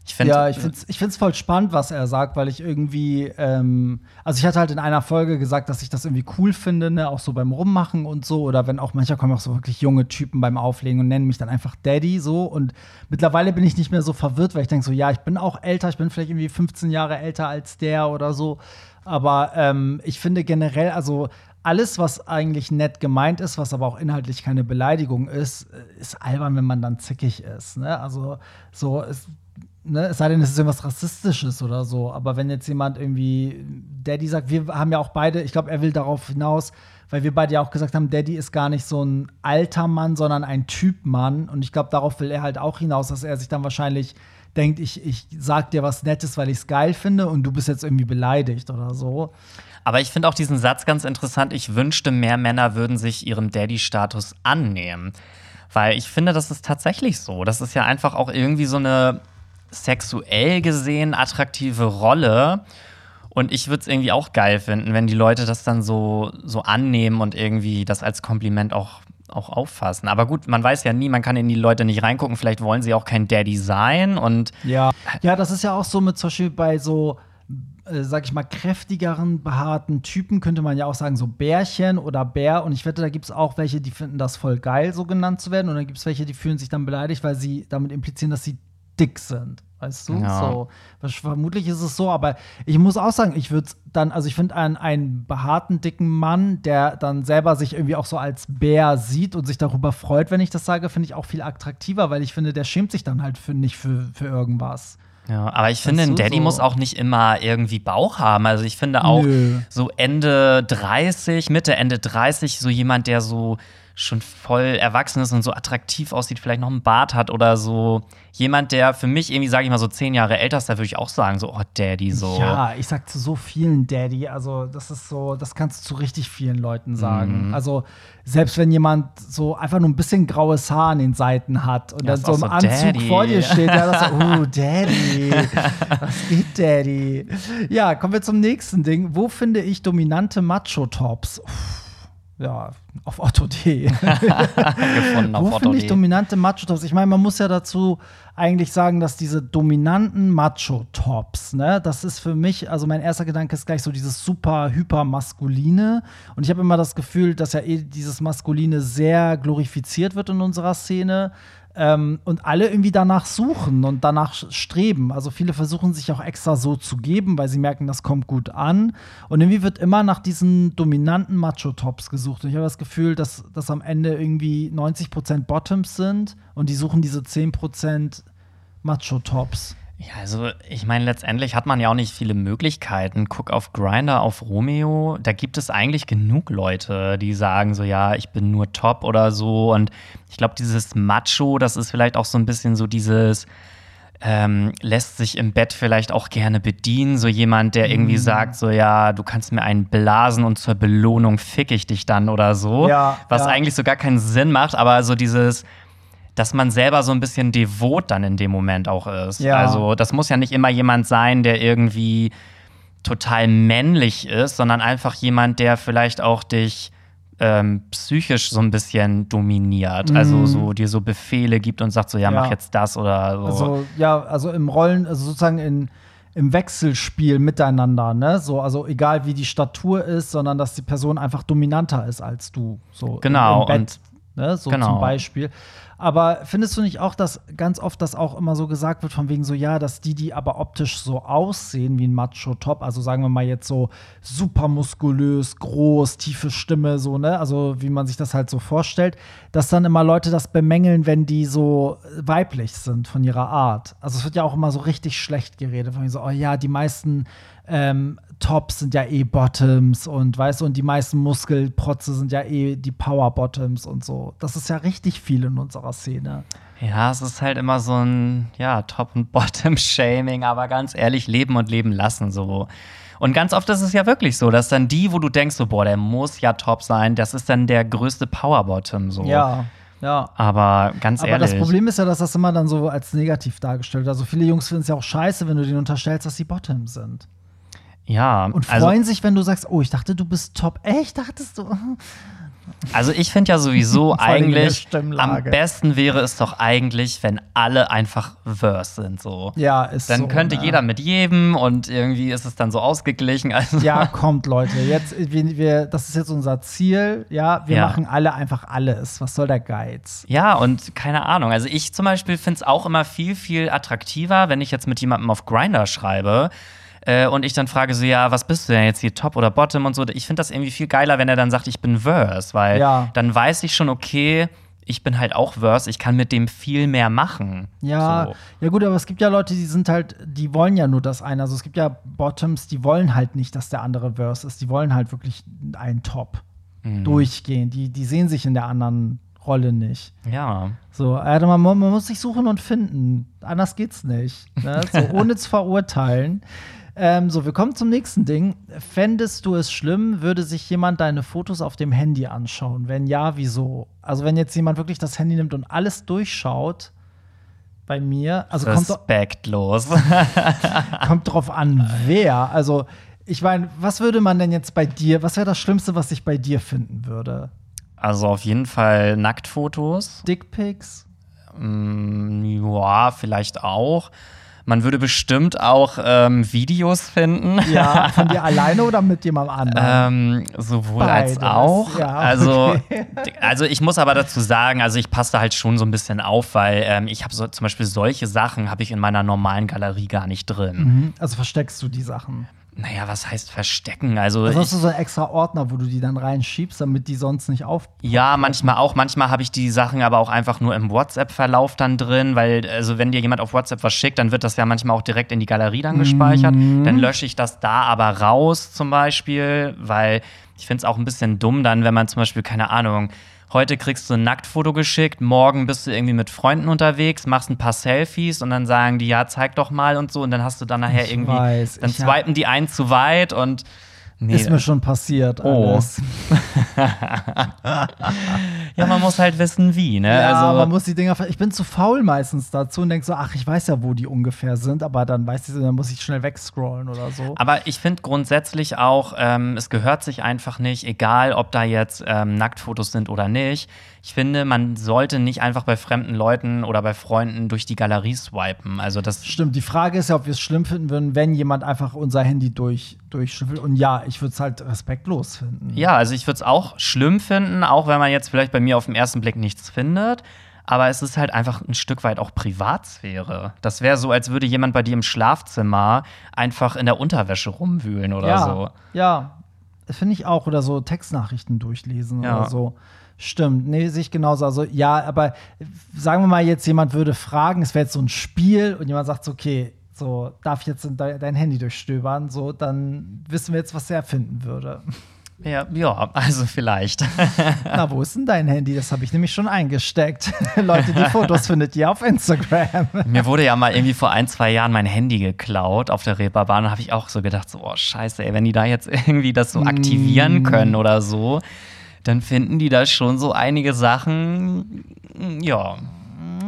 S1: ich find, ja, ich finde es ich find's voll spannend, was er sagt, weil ich irgendwie, ähm, also ich hatte halt in einer Folge gesagt, dass ich das irgendwie cool finde, ne, auch so beim Rummachen und so, oder wenn auch manchmal kommen auch so wirklich junge Typen beim Auflegen und nennen mich dann einfach Daddy so und mittlerweile bin ich nicht mehr so verwirrt, weil ich denke so, ja, ich bin auch älter, ich bin vielleicht irgendwie 15 Jahre älter als der oder so, aber ähm, ich finde generell, also alles, was eigentlich nett gemeint ist, was aber auch inhaltlich keine Beleidigung ist, ist albern, wenn man dann zickig ist. Ne? Also so, es, ne, es sei denn, es ist irgendwas Rassistisches oder so. Aber wenn jetzt jemand irgendwie Daddy sagt, wir haben ja auch beide, ich glaube, er will darauf hinaus, weil wir beide ja auch gesagt haben, Daddy ist gar nicht so ein alter Mann, sondern ein Typ Mann. Und ich glaube, darauf will er halt auch hinaus, dass er sich dann wahrscheinlich denkt, ich, ich sag dir was Nettes, weil ich es geil finde und du bist jetzt irgendwie beleidigt oder so.
S2: Aber ich finde auch diesen Satz ganz interessant. Ich wünschte, mehr Männer würden sich ihrem Daddy-Status annehmen. Weil ich finde, das ist tatsächlich so. Das ist ja einfach auch irgendwie so eine sexuell gesehen attraktive Rolle. Und ich würde es irgendwie auch geil finden, wenn die Leute das dann so, so annehmen und irgendwie das als Kompliment auch, auch auffassen. Aber gut, man weiß ja nie, man kann in die Leute nicht reingucken. Vielleicht wollen sie auch kein Daddy sein. Und
S1: ja, ja das ist ja auch so mit zum Beispiel bei so äh, sag ich mal, kräftigeren, behaarten Typen könnte man ja auch sagen, so Bärchen oder Bär. Und ich wette, da gibt es auch welche, die finden das voll geil, so genannt zu werden. Und dann gibt es welche, die fühlen sich dann beleidigt, weil sie damit implizieren, dass sie dick sind. Weißt du? Ja. So. Vermutlich ist es so, aber ich muss auch sagen, ich würde dann, also ich finde einen, einen behaarten, dicken Mann, der dann selber sich irgendwie auch so als Bär sieht und sich darüber freut, wenn ich das sage, finde ich auch viel attraktiver, weil ich finde, der schämt sich dann halt für, nicht für, für irgendwas.
S2: Ja, aber ich finde, ein Daddy so? muss auch nicht immer irgendwie Bauch haben. Also ich finde auch Nö. so Ende 30, Mitte, Ende 30, so jemand, der so schon voll erwachsen ist und so attraktiv aussieht, vielleicht noch einen Bart hat oder so. Jemand, der für mich irgendwie, sage ich mal, so zehn Jahre älter ist, da würde ich auch sagen, so, oh, Daddy, so.
S1: Ja, ich sag zu so vielen Daddy. Also, das ist so, das kannst du zu richtig vielen Leuten sagen. Mhm. Also, selbst wenn jemand so einfach nur ein bisschen graues Haar an den Seiten hat und ja, dann so im so Anzug Daddy. vor dir steht, ja, das so, oh, Daddy. Was geht, Daddy? Ja, kommen wir zum nächsten Ding. Wo finde ich dominante Macho-Tops? Ja, auf Otto.de. Gefunden auf Wo finde ich dominante Macho-Tops? Ich meine, man muss ja dazu eigentlich sagen, dass diese dominanten Macho-Tops, ne, das ist für mich, also mein erster Gedanke ist gleich so dieses super hyper-maskuline. Und ich habe immer das Gefühl, dass ja eh dieses Maskuline sehr glorifiziert wird in unserer Szene. Ähm, und alle irgendwie danach suchen und danach streben. Also viele versuchen sich auch extra so zu geben, weil sie merken, das kommt gut an. Und irgendwie wird immer nach diesen dominanten Macho-Tops gesucht. Und ich habe das Gefühl, dass das am Ende irgendwie 90% Bottoms sind und die suchen diese 10% Macho-Tops?
S2: Ja, also ich meine, letztendlich hat man ja auch nicht viele Möglichkeiten. Guck auf Grinder, auf Romeo, da gibt es eigentlich genug Leute, die sagen so, ja, ich bin nur top oder so. Und ich glaube, dieses Macho, das ist vielleicht auch so ein bisschen so dieses, ähm, lässt sich im Bett vielleicht auch gerne bedienen. So jemand, der irgendwie
S1: Mhm.
S2: sagt, so ja, du kannst mir einen blasen und zur Belohnung fick ich dich dann oder so.
S1: Ja,
S2: was
S1: ja.
S2: eigentlich so gar keinen Sinn macht, aber so dieses, dass man selber so ein bisschen devot dann in dem Moment auch ist.
S1: Ja.
S2: Also das muss ja nicht immer jemand sein, der irgendwie total männlich ist, sondern einfach jemand, der vielleicht auch dich ähm, psychisch so ein bisschen dominiert. Also so dir so Befehle gibt und sagt so, ja,
S1: Mhm. Ja.
S2: mach jetzt das oder so.
S1: Also, ja, also im Rollen, also sozusagen in, im Wechselspiel miteinander, ne? So, also egal wie die Statur ist, sondern dass die Person einfach dominanter ist als du. So
S2: Genau,
S1: im, im Bett, ne? So
S2: genau.
S1: zum Beispiel. Aber findest du nicht auch, dass ganz oft das auch immer so gesagt wird, von wegen so, ja, dass die, die aber optisch so aussehen wie ein Macho-Top, also sagen wir mal jetzt so super muskulös, groß, tiefe Stimme, so, ne, also wie man sich das halt so vorstellt, dass dann immer Leute das bemängeln, wenn die so weiblich sind von ihrer Art. Also es wird ja auch immer so richtig schlecht geredet, von wegen so, oh ja, die meisten ähm, Tops sind ja eh Bottoms und weißt du, und die meisten Muskelprotze sind ja eh die Power Bottoms und so. Das ist ja richtig viel in unserer Szene.
S2: Ja, es ist halt immer so ein, ja, Top- und Bottom-Shaming, aber ganz ehrlich, leben und leben lassen so. Und ganz oft ist es ja wirklich so, dass dann die, wo du denkst, so, boah, der muss ja top sein, das ist dann der größte Power-Bottom so.
S1: Ja, ja.
S2: Aber ganz
S1: Aber
S2: ehrlich.
S1: das Problem ist ja, dass das immer dann so als negativ dargestellt wird. Also viele Jungs finden es ja auch scheiße, wenn du denen unterstellst, dass sie Bottoms sind.
S2: Ja,
S1: Und
S2: also,
S1: freuen sich, wenn du sagst, oh, ich dachte, du bist top. Echt, dachtest du?
S2: also ich finde ja sowieso eigentlich, am besten wäre es doch eigentlich, wenn alle einfach Verse sind so.
S1: Ja, ist
S2: Dann
S1: so,
S2: könnte
S1: ne?
S2: jeder mit jedem und irgendwie ist es dann so ausgeglichen. Also
S1: Ja, kommt, Leute. Jetzt, wir, wir, das ist jetzt unser Ziel. Ja, wir
S2: Ja.
S1: machen alle einfach alles. Was soll der Geiz?
S2: Ja, und keine Ahnung. Also ich zum Beispiel finde es auch immer viel, viel attraktiver, wenn ich jetzt mit jemandem auf Grinder schreibe äh, und ich dann frage so, ja, was bist du denn jetzt hier, Top oder Bottom und so. Ich finde das irgendwie viel geiler, wenn er dann sagt, ich bin Verse, weil
S1: Ja.
S2: dann weiß ich schon, okay, ich bin halt auch Verse, ich kann mit dem viel mehr machen.
S1: Ja,
S2: So.
S1: ja gut, aber es gibt ja Leute, die sind halt, die wollen ja nur das eine. Also es gibt ja Bottoms, die wollen halt nicht, dass der andere Verse ist. Die wollen halt wirklich einen Top
S2: Mhm.
S1: durchgehen. Die, die sehen sich in der anderen Rolle nicht.
S2: Ja.
S1: So, also man, man muss sich suchen und finden. Anders geht's nicht. Ne? So, ohne zu verurteilen. Ähm, so, wir kommen zum nächsten Ding. Fändest du es schlimm, würde sich jemand deine Fotos auf dem Handy anschauen? Wenn ja, wieso? Also, wenn jetzt jemand wirklich das Handy nimmt und alles durchschaut, bei mir, also kommt,
S2: Respektlos.
S1: kommt drauf an, wer. Also, ich meine, was würde man denn jetzt bei dir, was wäre das Schlimmste, was ich bei dir finden würde?
S2: also auf jeden Fall Nacktfotos.
S1: Dickpics?
S2: Mm, ja, vielleicht auch. Man würde bestimmt auch ähm, Videos finden.
S1: Ja, von dir alleine oder mit jemandem anderen?
S2: Ähm, sowohl als
S1: Beides,
S2: auch.
S1: ja,
S2: also,
S1: okay.
S2: also ich muss aber dazu sagen, also ich passe da halt schon so ein bisschen auf, weil ähm, ich habe so, zum Beispiel solche Sachen habe ich in meiner normalen Galerie gar nicht drin.
S1: Mhm. Also versteckst du die Sachen.
S2: Naja, was heißt verstecken? Also,
S1: Also hast du so einen extra Ordner, wo du die dann reinschiebst, damit die sonst nicht auf.
S2: ja, manchmal auch. Manchmal habe ich die Sachen aber auch einfach nur im WhatsApp-Verlauf dann drin, weil also wenn dir jemand auf WhatsApp was schickt, dann wird das ja manchmal auch direkt in die Galerie dann gespeichert.
S1: Mhm.
S2: Dann lösche ich das da aber raus zum Beispiel, weil ich finde es auch ein bisschen dumm dann, wenn man zum Beispiel, keine Ahnung, heute kriegst du ein Nacktfoto geschickt, morgen bist du irgendwie mit Freunden unterwegs, machst ein paar Selfies und dann sagen die, ja, zeig doch mal und so und dann hast du dann nachher
S1: Ich
S2: irgendwie,
S1: weiß,
S2: dann
S1: hab-
S2: swipen die einen zu weit und nee,
S1: Ist mir schon passiert.
S2: Oh. Ja, man muss halt wissen, wie, ne?
S1: Ja,
S2: also,
S1: man muss die Dinger. Ich bin zu faul meistens dazu und denk so, ach, ich weiß ja, wo die ungefähr sind, aber dann weiß ich, dann muss ich schnell wegscrollen oder so.
S2: Aber ich finde grundsätzlich auch, ähm, es gehört sich einfach nicht, egal ob da jetzt ähm, Nacktfotos sind oder nicht. Ich finde, man sollte nicht einfach bei fremden Leuten oder bei Freunden durch die Galerie swipen. Also das
S1: Stimmt, die Frage ist ja, ob wir es schlimm finden würden, wenn jemand einfach unser Handy durch, durchschnüffelt. Und ja, ich würde es halt respektlos finden.
S2: Ja, also ich würde es auch schlimm finden, auch wenn man jetzt vielleicht bei mir auf den ersten Blick nichts findet. Aber es ist halt einfach ein Stück weit auch Privatsphäre. Das wäre so, als würde jemand bei dir im Schlafzimmer einfach in der Unterwäsche rumwühlen oder
S1: ja,
S2: so.
S1: ja. finde ich auch. Oder so Textnachrichten durchlesen
S2: Ja.
S1: oder so. Stimmt, nee, sehe ich genauso. Also ja, aber sagen wir mal jetzt, jemand würde fragen, es wäre jetzt so ein Spiel und jemand sagt okay, so, darf ich jetzt de dein Handy durchstöbern? So, dann wissen wir jetzt, was er finden würde.
S2: Ja, ja also vielleicht.
S1: Na, wo ist denn dein Handy? Das habe ich nämlich schon eingesteckt. Leute, die Fotos findet ihr auf Instagram.
S2: Mir wurde ja mal irgendwie vor ein, zwei Jahren mein Handy geklaut auf der Reeperbahn. Da habe ich auch so gedacht, so, oh scheiße, ey, wenn die da jetzt irgendwie das so aktivieren können oder so, dann finden die da schon so einige Sachen, ja,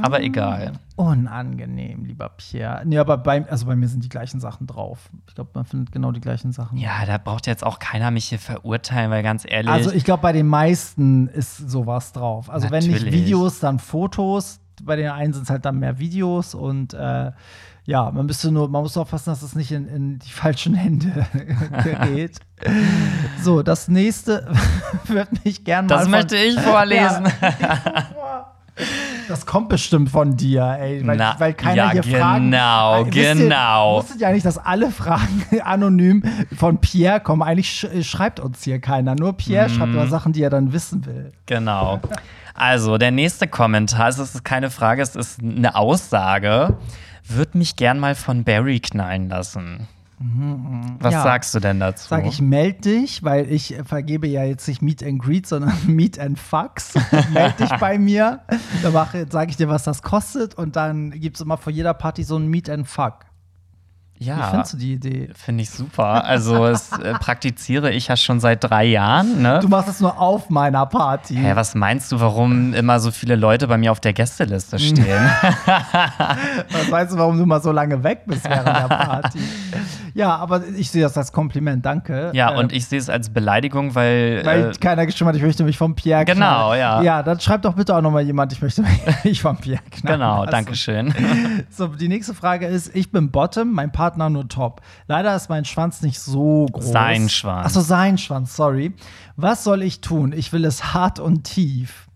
S2: aber egal.
S1: Unangenehm, lieber Pierre. Nee, aber bei, also bei mir sind die gleichen Sachen drauf. Ich glaube, man findet genau die gleichen Sachen.
S2: Ja, da braucht jetzt auch keiner mich hier verurteilen, weil ganz ehrlich.
S1: Also ich glaube, bei den meisten ist sowas drauf. Also wenn nicht
S2: Natürlich.
S1: Videos, dann Fotos. Bei den einen sind es halt dann mehr Videos und äh, ja, man müsste nur, man muss aufpassen, dass es nicht in, in die falschen Hände gerät. so, das nächste wird mich gern mal
S2: das möchte ich vorlesen.
S1: Das kommt bestimmt von dir, ey. Weil,
S2: Na,
S1: weil keiner
S2: ja,
S1: hier Fragen.
S2: genau,
S1: wisst ihr-
S2: genau.
S1: Wusstet ihr eigentlich, dass alle Fragen anonym von Pierre kommen? Eigentlich sch äh, schreibt uns hier keiner. Nur Pierre
S2: Mhm.
S1: schreibt immer Sachen, die er dann wissen will.
S2: Genau. Also, der nächste Kommentar, es ist keine Frage, es ist eine Aussage. Würde mich gern mal von Barry knallen lassen. Was
S1: Ja.
S2: sagst du denn dazu?
S1: Sag ich, meld dich, weil ich vergebe ja jetzt nicht Meet and Greet, sondern Meet and Fucks. meld dich bei mir. Dann sage ich dir, was das kostet und dann gibt es immer vor jeder Party so ein Meet and Fuck. Wie
S2: ja,
S1: findest du die Idee?
S2: finde ich super. Also, das äh, praktiziere ich ja schon seit drei Jahren. Ne?
S1: Du machst es nur auf meiner Party.
S2: Hä, was meinst du, warum immer so viele Leute bei mir auf der Gästeliste stehen?
S1: Was weißt du, warum du mal so lange weg bist während der Party? ja, aber ich sehe das als Kompliment, danke.
S2: ja,
S1: Äh,
S2: und ich sehe es als Beleidigung, weil.
S1: Weil
S2: äh,
S1: keiner geschrieben hat, ich möchte mich vom Pierre knallen.
S2: Genau, ja.
S1: Ja, dann schreibt doch bitte auch noch mal jemand, ich möchte mich vom Pierre knallen.
S2: genau,
S1: lassen.
S2: danke schön.
S1: So, die nächste Frage ist: Ich bin Bottom, mein Partner nur Top. Leider ist mein Schwanz nicht so groß.
S2: Sein Schwanz.
S1: Achso, sein Schwanz, sorry. Was soll ich tun? Ich will es hart und tief.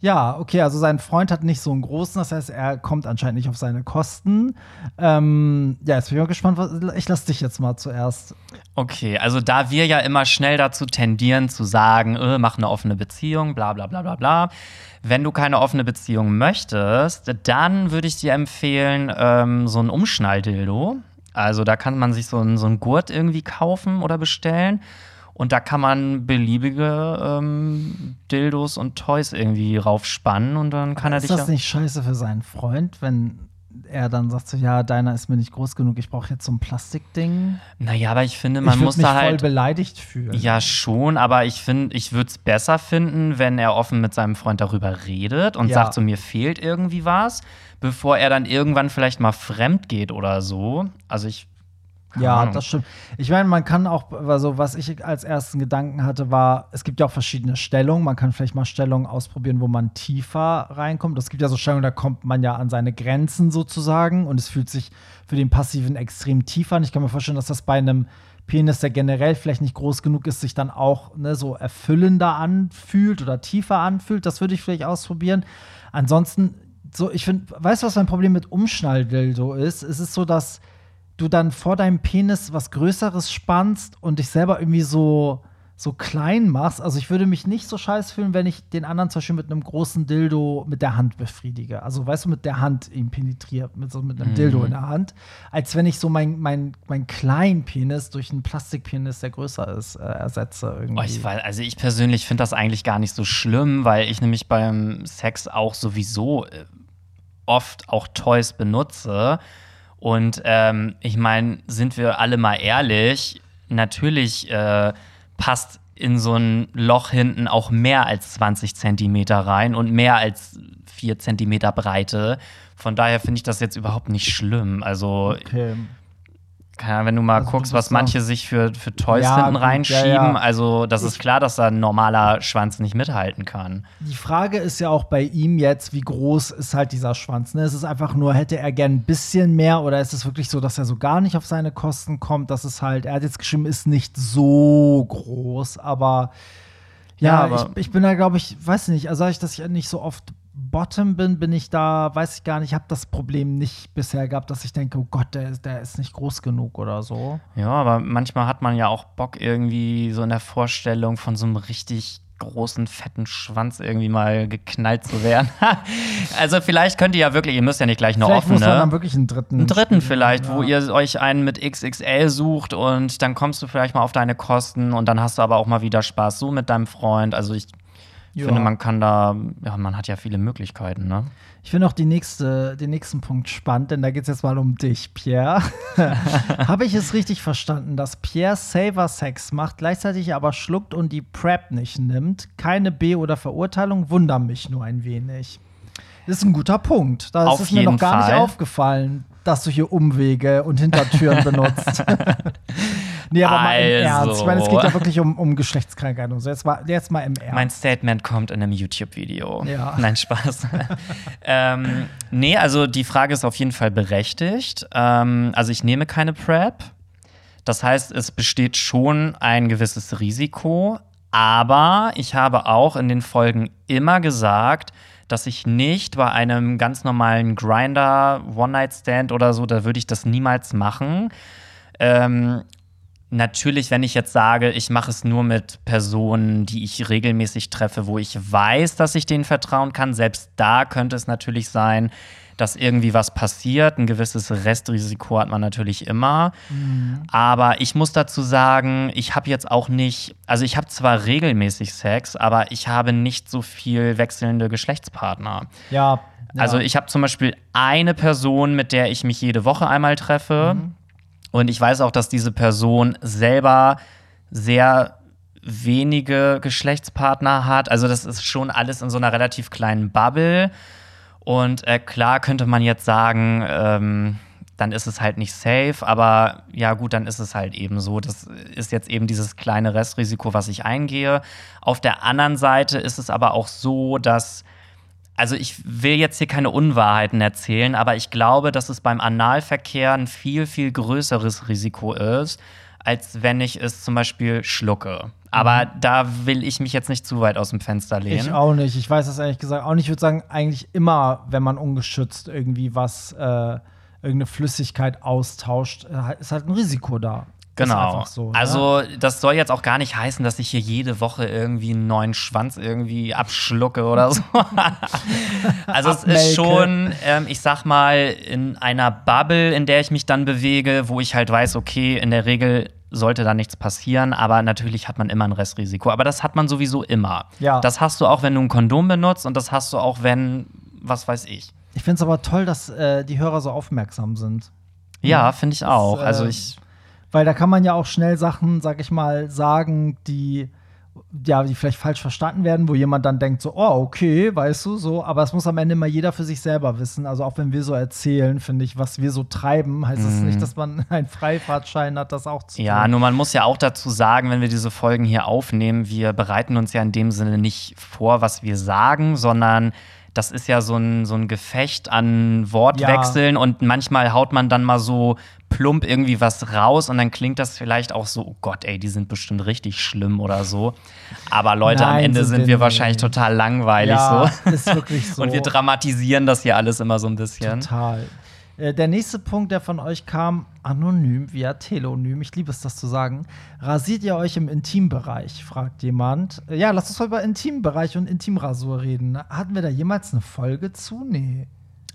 S1: Ja, okay, also sein Freund hat nicht so einen großen, das heißt, er kommt anscheinend nicht auf seine Kosten. Ähm, ja, jetzt bin ich mal gespannt. Was, ich lasse dich jetzt mal zuerst.
S2: Okay, also da wir ja immer schnell dazu tendieren zu sagen, äh, mach eine offene Beziehung, bla bla bla bla bla. Wenn du keine offene Beziehung möchtest, dann würde ich dir empfehlen, ähm, so ein Umschnalldildo. Also da kann man sich so ein, so ein Gurt irgendwie kaufen oder bestellen. Und da kann man beliebige ähm, Dildos und Toys irgendwie raufspannen und dann kann er
S1: ist
S2: dich.
S1: das
S2: ja-
S1: nicht scheiße für seinen Freund, wenn er dann sagt so, ja, deiner ist mir nicht groß genug, ich brauche jetzt so ein Plastikding?
S2: Naja, aber ich finde, man
S1: ich
S2: muss
S1: mich
S2: da halt.
S1: voll beleidigt fühlen.
S2: Ja, schon, aber ich finde, ich würde es besser finden, wenn er offen mit seinem Freund darüber redet und
S1: Ja.
S2: sagt, so mir fehlt irgendwie was, bevor er dann irgendwann vielleicht mal fremd geht oder so. Also ich. Keine
S1: Ja,
S2: Ahnung.
S1: das stimmt. Ich meine, man kann auch, also was ich als ersten Gedanken hatte, war, es gibt ja auch verschiedene Stellungen. Man kann vielleicht mal Stellungen ausprobieren, wo man tiefer reinkommt. Es gibt ja so Stellungen, da kommt man ja an seine Grenzen sozusagen und es fühlt sich für den Passiven extrem tief an. Ich kann mir vorstellen, dass das bei einem Penis, der generell vielleicht nicht groß genug ist, sich dann auch ne, so erfüllender anfühlt oder tiefer anfühlt. Das würde ich vielleicht ausprobieren. Ansonsten, so, ich finde, weißt du, was mein Problem mit Umschnalldildo ist? Es ist so, dass du dann vor deinem Penis was Größeres spannst und dich selber irgendwie so, so klein machst. Also ich würde mich nicht so scheiß fühlen, wenn ich den anderen zum Beispiel mit einem großen Dildo mit der Hand befriedige. Also weißt du, mit der Hand ihn penetriert, mit so mit einem Dildo in der Hand, als wenn ich so mein, mein, mein kleinen Penis durch einen Plastikpenis, der größer ist, äh, ersetze irgendwie.
S2: Oh, ich weiß, also ich persönlich finde das eigentlich gar nicht so schlimm, weil ich nämlich beim Sex auch sowieso äh, oft auch Toys benutze. Und ähm, ich meine, sind wir alle mal ehrlich, natürlich äh, passt in so ein Loch hinten auch mehr als 20 Zentimeter rein und mehr als 4 Zentimeter Breite. Von daher finde ich das jetzt überhaupt nicht schlimm. Also,
S1: okay.
S2: Ahnung, wenn du mal
S1: Also
S2: guckst, was manche sich für, für Toys
S1: Ja,
S2: hinten reinschieben,
S1: ja, ja.
S2: also das ist klar, dass da ein normaler Schwanz nicht mithalten kann.
S1: Die Frage ist ja auch bei ihm jetzt, wie groß ist halt dieser Schwanz? Ne? Ist es einfach nur, hätte er gern ein bisschen mehr oder ist es wirklich so, dass er so gar nicht auf seine Kosten kommt? Das ist halt, er hat jetzt geschrieben, ist nicht so groß, aber ja,
S2: Ja, aber-
S1: ich, ich bin da, glaube ich, weiß nicht, also dadurch, dass ich nicht so oft Bottom bin, bin ich da, weiß ich gar nicht, ich habe das Problem nicht bisher gehabt, dass ich denke, oh Gott, der, der ist nicht groß genug oder so.
S2: Ja, aber manchmal hat man ja auch Bock irgendwie so in der Vorstellung von so einem richtig großen, fetten Schwanz irgendwie mal geknallt zu werden. also vielleicht könnt ihr ja wirklich, ihr müsst ja nicht gleich nur
S1: Vielleicht
S2: offen,
S1: muss man dann wirklich einen dritten.
S2: Einen dritten vielleicht,
S1: ja.
S2: wo ihr euch einen mit XXL sucht und dann kommst du vielleicht mal auf deine Kosten und dann hast du aber auch mal wieder Spaß so mit deinem Freund. Also ich
S1: Ja.
S2: finde, man kann da, ja, man hat ja viele Möglichkeiten, ne?
S1: Ich finde auch die nächste, den nächsten Punkt spannend, denn da geht es jetzt mal um dich, Pierre. Habe ich es richtig verstanden, dass Pierre Saver Sex macht, gleichzeitig aber schluckt und die Prep nicht nimmt? Keine B- oder Verurteilung, wundern mich nur ein wenig. Das ist ein guter Punkt. Das
S2: Auf
S1: ist mir noch gar
S2: Fall.
S1: nicht aufgefallen, dass du hier Umwege und Hintertüren benutzt. nee, aber mal im
S2: Also.
S1: Ernst. Ich meine, es geht ja wirklich um, um Geschlechtskrankheiten und so. Jetzt mal, jetzt mal im Ernst.
S2: Mein Statement kommt in einem YouTube-Video.
S1: Ja.
S2: Nein, Spaß. ähm, nee, also die Frage ist auf jeden Fall berechtigt. Ähm, also ich nehme keine PrEP. Das heißt, es besteht schon ein gewisses Risiko. Aber ich habe auch in den Folgen immer gesagt, dass ich nicht bei einem ganz normalen Grinder, One-Night-Stand oder so, da würde ich das niemals machen. Ähm, Natürlich, wenn ich jetzt sage, ich mache es nur mit Personen, die ich regelmäßig treffe, wo ich weiß, dass ich denen vertrauen kann, selbst da könnte es natürlich sein, dass irgendwie was passiert. Ein gewisses Restrisiko hat man natürlich immer. Aber ich muss dazu sagen, ich habe jetzt auch nicht, also ich habe zwar regelmäßig Sex, aber ich habe nicht so viel wechselnde Geschlechtspartner.
S1: ja, ja.
S2: Also ich habe zum Beispiel eine Person, mit der ich mich jede Woche einmal treffe. Und ich weiß auch, dass diese Person selber sehr wenige Geschlechtspartner hat. Also das ist schon alles in so einer relativ kleinen Bubble. Und äh, klar könnte man jetzt sagen, ähm, dann ist es halt nicht safe, aber ja gut, dann ist es halt eben so. Das ist jetzt eben dieses kleine Restrisiko, was ich eingehe. Auf der anderen Seite ist es aber auch so, dass also ich will jetzt hier keine Unwahrheiten erzählen, aber ich glaube, dass es beim Analverkehr ein viel, viel größeres Risiko ist, als wenn ich es zum Beispiel schlucke. Aber da will ich mich jetzt nicht zu weit aus dem Fenster lehnen.
S1: Ich auch nicht. Ich weiß das ehrlich gesagt auch nicht. Ich würde sagen, eigentlich immer, wenn man ungeschützt irgendwie was, äh, irgendeine Flüssigkeit austauscht, äh, ist halt ein Risiko da.
S2: Genau.
S1: so. ne?
S2: also, das soll jetzt auch gar nicht heißen, dass ich hier jede Woche irgendwie einen neuen Schwanz irgendwie abschlucke oder so. also, es ist schon, ähm, ich sag mal, in einer Bubble, in der ich mich dann bewege, wo ich halt weiß, okay, in der Regel sollte da nichts passieren, aber natürlich hat man immer ein Restrisiko. Aber das hat man sowieso immer.
S1: Ja.
S2: Das hast du auch, wenn du ein Kondom benutzt und das hast du auch, wenn, was weiß ich.
S1: ich finde es aber toll, dass äh, die Hörer so aufmerksam sind.
S2: Ja, finde ich auch.
S1: äh,
S2: also ich.
S1: Weil da kann man ja auch schnell Sachen, sag ich mal, sagen, die ja, die vielleicht falsch verstanden werden, wo jemand dann denkt so, oh, okay, weißt du, so, aber es muss am Ende immer jeder für sich selber wissen. Also auch wenn wir so erzählen, finde ich, was wir so treiben, heißt das nicht, dass man einen Freifahrtschein hat, das auch zu
S2: Mhm. Ja,
S1: tun.
S2: nur man muss ja auch dazu sagen, wenn wir diese Folgen hier aufnehmen, wir bereiten uns ja in dem Sinne nicht vor, was wir sagen, sondern das ist ja so ein, so ein Gefecht an Wortwechseln und manchmal haut man dann mal so plump irgendwie was raus und dann klingt das vielleicht auch so, oh Gott, ey, die sind bestimmt richtig schlimm oder so. Aber Leute, am
S1: Nein,
S2: Ende
S1: sind
S2: sind
S1: wir nicht.
S2: wahrscheinlich total langweilig
S1: ja,
S2: so.
S1: ist wirklich so.
S2: Und wir dramatisieren das hier alles immer so ein bisschen.
S1: Total. Äh, Der nächste Punkt, der von euch kam, anonym via Telonym. Ich liebe es, das zu sagen. Rasiert ihr euch im Intimbereich? fragt jemand. Äh, Ja, lass uns mal über Intimbereich und Intimrasur reden. Hatten wir da jemals eine Folge zu? Nee.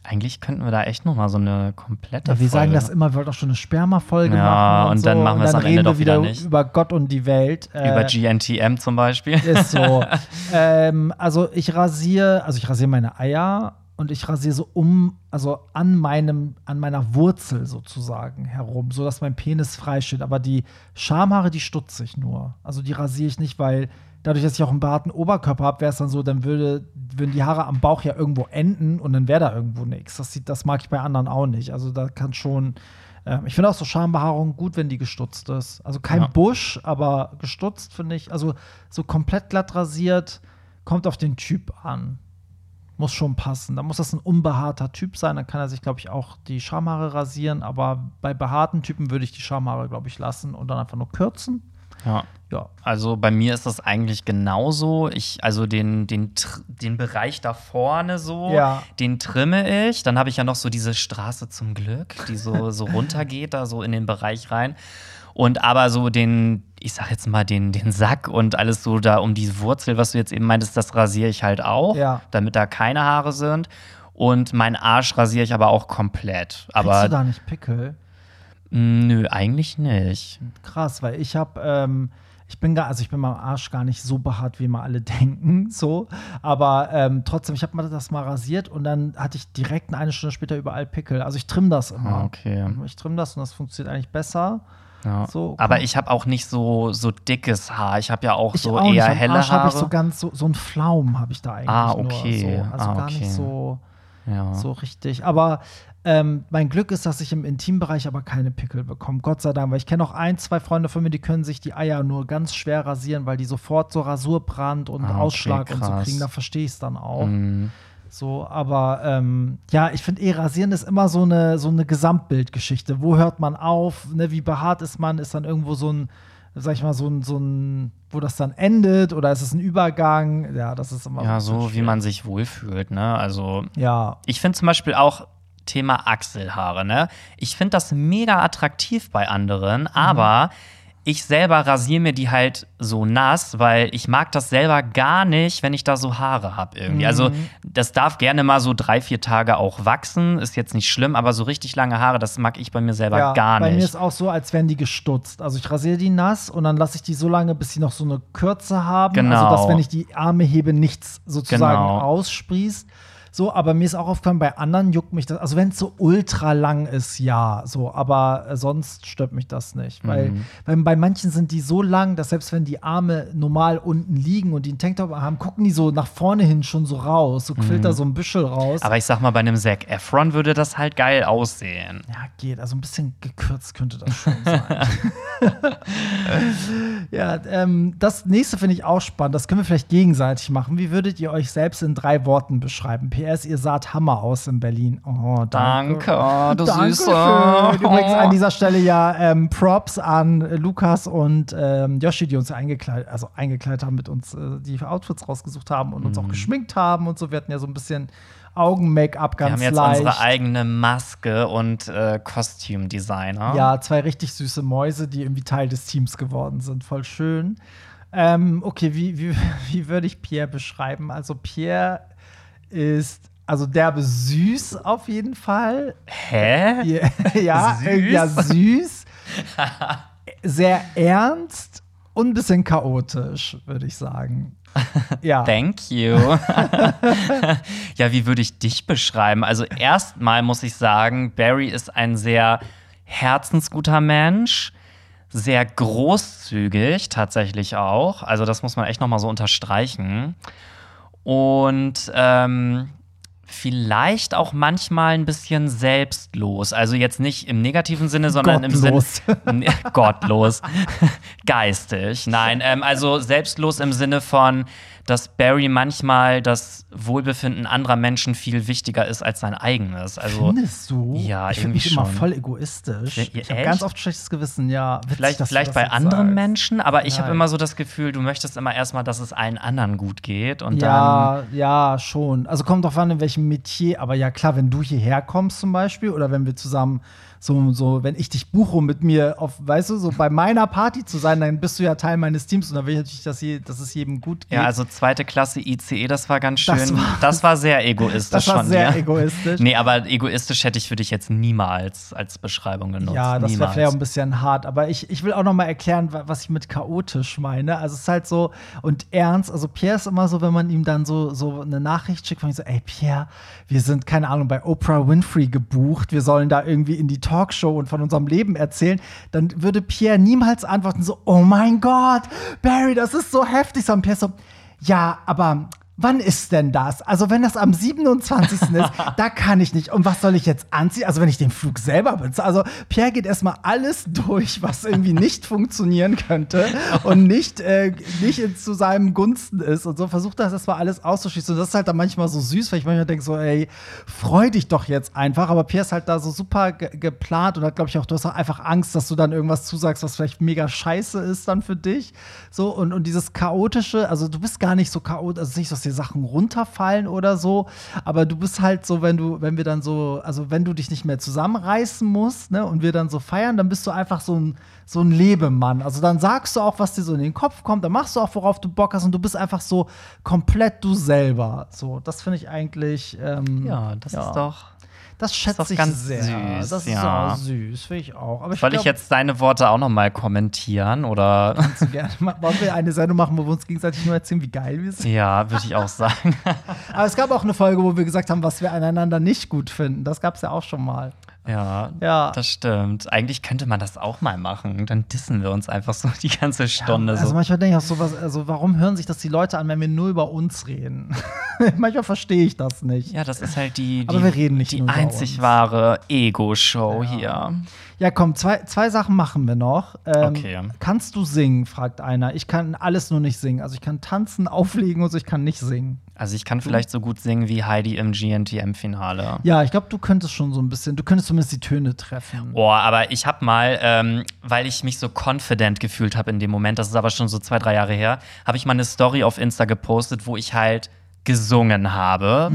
S2: Eigentlich könnten wir da echt noch mal so eine komplette
S1: Ja, wir sagen
S2: Folge-
S1: das immer, wir wollten auch schon eine Sperma-Folge
S2: Ja,
S1: machen.
S2: und
S1: so.
S2: dann machen wir es am
S1: reden
S2: Ende
S1: wir
S2: doch wieder
S1: wieder
S2: nicht.
S1: über Gott und die Welt. Äh,
S2: über GNTM zum Beispiel.
S1: Ist so. ähm, also ich rasiere, also ich rasiere meine Eier und ich rasiere so um, also an meinem, an meiner Wurzel sozusagen herum, so dass mein Penis frei steht. Aber die Schamhaare, die stutze ich nur. Also die rasiere ich nicht, weil dadurch, dass ich auch einen behaarten Oberkörper habe, wäre es dann so, dann würde, würden die Haare am Bauch ja irgendwo enden und dann wäre da irgendwo nichts. Das, sieht- das mag ich bei anderen auch nicht. Also da kann schon. ähm, Ich finde auch so Schambehaarung gut, wenn die gestutzt ist. Also kein
S2: Ja.
S1: Busch, aber gestutzt finde ich. Also so komplett glatt rasiert, kommt auf den Typ an. Muss schon passen. Da muss das ein unbehaarter Typ sein. Dann kann er sich, glaube ich, auch die Schamhaare rasieren. Aber bei behaarten Typen würde ich die Schamhaare, glaube ich, lassen und dann einfach nur kürzen.
S2: Ja.
S1: Ja.
S2: Also bei mir ist das eigentlich genauso. Ich, also den, den, den Bereich da vorne so,
S1: Ja.
S2: den trimme ich. Dann habe ich ja noch so diese Straße zum Glück, die so, so runtergeht, da so in den Bereich rein. Und aber so den, ich sag jetzt mal, den, den Sack und alles so da um die Wurzel, was du jetzt eben meintest, das rasiere ich halt auch,
S1: Ja.
S2: damit da keine Haare sind. Und meinen Arsch rasiere ich aber auch komplett.
S1: Kriegst du
S2: Aber
S1: da nicht Pickel?
S2: mh, nö, eigentlich nicht.
S1: Krass, weil ich habe, ähm, ich bin gar, also ich bin beim Arsch gar nicht so behaart, wie immer alle denken, so. Aber ähm, trotzdem, ich habe mal das mal rasiert und dann hatte ich direkt eine Stunde später überall Pickel. Also ich trimm das immer.
S2: Okay.
S1: Ich trimm das und das funktioniert eigentlich besser.
S2: Ja.
S1: So,
S2: aber ich habe auch nicht so, so dickes Haar. Ich habe ja auch
S1: Ich
S2: so
S1: auch
S2: eher helle
S1: Arsch habe
S2: Haare.
S1: ich so ganz so, so ein Flaum habe ich da eigentlich
S2: Ah,
S1: nur
S2: okay.
S1: so. Also
S2: Ah,
S1: gar
S2: okay.
S1: nicht so,
S2: ja.
S1: so richtig. Aber ähm, mein Glück ist, dass ich im Intimbereich aber keine Pickel bekomme. Gott sei Dank, weil ich kenne auch ein, zwei Freunde von mir, die können sich die Eier nur ganz schwer rasieren, weil die sofort so Rasurbrand und
S2: Ah, okay,
S1: Ausschlag und so
S2: krass.
S1: kriegen. Da verstehe ich es dann auch.
S2: Mhm.
S1: So, aber ähm, ja, ich finde eh, Rasieren ist immer so eine, so eine Gesamtbildgeschichte. Wo hört man auf? Ne, wie behaart ist man? Ist dann irgendwo so ein, sag ich mal, so ein, so ein, wo das dann endet? Oder ist es ein Übergang? Ja, das ist immer
S2: Ja, so wie man sich wohlfühlt, ne? Also
S1: Ja,
S2: ich finde zum Beispiel auch Thema Achselhaare, ne? Ich finde das mega attraktiv bei anderen,
S1: Mhm.
S2: Ich selber rasiere mir die halt so nass, weil ich mag das selber gar nicht, wenn ich da so Haare habe irgendwie. Also
S1: Mhm.
S2: das darf gerne mal so drei, vier Tage auch wachsen, ist jetzt nicht schlimm, aber so richtig lange Haare, das mag ich bei mir selber
S1: ja
S2: gar
S1: bei
S2: nicht.
S1: mir ist auch so, als wären die gestutzt. Also ich rasiere die nass und dann lasse ich die so lange, bis sie noch so eine Kürze haben.
S2: Genau.
S1: Also dass, wenn ich die Arme hebe, nichts sozusagen
S2: Genau.
S1: aussprießt. So, aber mir ist auch aufgefallen, bei anderen juckt mich das. Also wenn es so ultra lang ist, ja, so, aber äh, sonst stört mich das nicht. Weil,
S2: Mhm.
S1: weil bei manchen sind die so lang, dass selbst wenn die Arme normal unten liegen und die einen Tanktop haben, gucken die so nach vorne hin schon so raus. So quillt da so ein Büschel raus.
S2: Mhm. aber ich sag mal, bei einem Zac Efron würde das halt geil aussehen.
S1: Ja, geht. Also ein bisschen gekürzt könnte das schon sein. ja, ähm, das nächste finde ich auch spannend. Das können wir vielleicht gegenseitig machen. Wie würdet ihr euch selbst in drei Worten beschreiben? PS, ihr saht Hammer aus in Berlin. Oh, danke.
S2: Danke, oh, du
S1: Dankeschön.
S2: Süße.
S1: Übrigens an dieser Stelle ja ähm, Props an äh, Lukas und ähm, Yoshi, die uns eingekleidet, also eingekleidet haben, mit uns äh, die Outfits rausgesucht haben und uns
S2: Mhm.
S1: auch geschminkt haben und so. Wir hatten ja so ein bisschen Augen-Make-up
S2: Wir
S1: ganz
S2: haben jetzt
S1: leicht.
S2: unsere eigene Maske und äh, Kostümdesigner.
S1: Ja, zwei richtig süße Mäuse, die irgendwie Teil des Teams geworden sind. Voll schön. Ähm, okay, wie, wie, wie würde ich Pierre beschreiben? Also, Pierre ist also derbe süß auf jeden Fall.
S2: Hä?
S1: Ja, ja,
S2: Süß?
S1: äh, ja süß. Sehr ernst und ein bisschen chaotisch, würde ich sagen. Ja.
S2: Thank you. ja, wie würde ich dich beschreiben? Also erstmal muss ich sagen, Barry ist ein sehr herzensguter Mensch, sehr großzügig tatsächlich auch. Also das muss man echt noch mal so unterstreichen. Und ähm, vielleicht auch manchmal ein bisschen selbstlos. Also jetzt nicht im negativen Sinne, sondern
S1: Gottlos.
S2: im Sinne gottlos, geistig. Nein, ähm, also selbstlos im Sinne von, dass Barry manchmal das Wohlbefinden anderer Menschen viel wichtiger ist als sein eigenes. Also
S1: Findest du?
S2: Ja,
S1: ich finde mich immer
S2: schon.
S1: voll egoistisch.
S2: Ja,
S1: ich habe ganz oft schlechtes Gewissen, ja. Witzig,
S2: vielleicht, vielleicht bei anderen
S1: sagst.
S2: Menschen, aber ich habe
S1: Ja.
S2: immer so das Gefühl, du möchtest immer erstmal, dass es allen anderen gut geht und dann.
S1: Ja, ja, schon. Also kommt drauf an, in welchem Metier. Aber ja, klar, wenn du hierher kommst zum Beispiel oder wenn wir zusammen so, so, wenn ich dich buche, um mit mir auf, weißt du, so bei meiner Party zu sein, dann bist du ja Teil meines Teams und dann will ich natürlich, dass, je, dass es jedem gut geht.
S2: Ja, also zweite Klasse ICE, das war ganz schön.
S1: Das
S2: Das
S1: war-
S2: war, sehr egoistisch
S1: das war
S2: von
S1: sehr
S2: dir.
S1: egoistisch.
S2: Nee, aber egoistisch hätte ich für dich jetzt niemals als Beschreibung genutzt.
S1: Ja, das wäre vielleicht auch ein bisschen hart. Aber ich, ich will auch noch mal erklären, wa- was ich mit chaotisch meine. Also es ist halt so und ernst. Also Pierre ist immer so, wenn man ihm dann so, so eine Nachricht schickt, von ihm so, ey Pierre, wir sind, keine Ahnung, bei Oprah Winfrey gebucht. Wir sollen da irgendwie in die Talkshow und von unserem Leben erzählen. Dann würde Pierre niemals antworten so, oh mein Gott, Barry, das ist so heftig. Sondern Pierre so, ja, aber Wann ist denn das? Also, wenn das am 27. ist, da kann ich nicht. Und was soll ich jetzt anziehen? Also, wenn ich den Flug selber bezahle. Also, Pierre geht erstmal alles durch, was irgendwie nicht funktionieren könnte und nicht, äh, nicht zu seinem Gunsten ist. Und so versucht das erstmal alles auszuschließen. Und das ist halt dann manchmal so süß, weil ich manchmal denke so, ey, freu dich doch jetzt einfach. Aber Pierre ist halt da so super ge geplant und hat, glaube ich, auch, du hast auch einfach Angst, dass du dann irgendwas zusagst, was vielleicht mega scheiße ist dann für dich. So, und, und dieses chaotische, also du bist gar nicht so chaotisch, also nicht so dir Sachen runterfallen oder so. Aber du bist halt so, wenn du, wenn wir dann so, also wenn du dich nicht mehr zusammenreißen musst, ne, und wir dann so feiern, dann bist du einfach so ein, so ein Lebemann. Also dann sagst du auch, was dir so in den Kopf kommt, dann machst du auch, worauf du Bock hast und du bist einfach so komplett du selber. So, das finde ich eigentlich. Ähm,
S2: ja, das
S1: ja.
S2: ist doch
S1: das schätze ich
S2: ganz
S1: sehr.
S2: Süß,
S1: das ist
S2: ja.
S1: auch süß, finde ich auch. Aber ich
S2: Soll
S1: glaub,
S2: ich jetzt deine Worte auch noch mal kommentieren oder?
S1: Kannst gerne. Wollen wir eine Sendung machen, wo wir uns gegenseitig nur erzählen, wie geil wir sind?
S2: Ja, würde ich auch sagen.
S1: Aber es gab auch eine Folge, wo wir gesagt haben, was wir aneinander nicht gut finden. Das gab es ja auch schon mal.
S2: Ja,
S1: Ja.
S2: das stimmt. Eigentlich könnte man das auch mal machen. Dann dissen wir uns einfach so die ganze Stunde.
S1: Ja, also
S2: so.
S1: manchmal denke ich auch so, was, also warum hören sich das die Leute an, wenn wir nur über uns reden? manchmal verstehe ich das nicht.
S2: Ja, das ist halt die, die,
S1: Aber wir reden nicht
S2: die einzig wahre Ego-Show
S1: Ja.
S2: hier.
S1: Ja, komm, zwei, zwei Sachen machen wir noch. Ähm,
S2: Okay.
S1: Kannst du singen, fragt einer. Ich kann alles nur nicht singen. Also ich kann tanzen, auflegen und so, ich kann nicht singen.
S2: Also ich kann vielleicht so gut singen wie Heidi im GNTM-Finale.
S1: Ja, ich glaube, du könntest schon so ein bisschen, du könntest zumindest die Töne treffen.
S2: Oh, aber ich hab mal, ähm, weil ich mich so confident gefühlt habe in dem Moment, das ist aber schon so zwei, drei Jahre her, habe ich mal eine Story auf Insta gepostet, wo ich halt gesungen habe.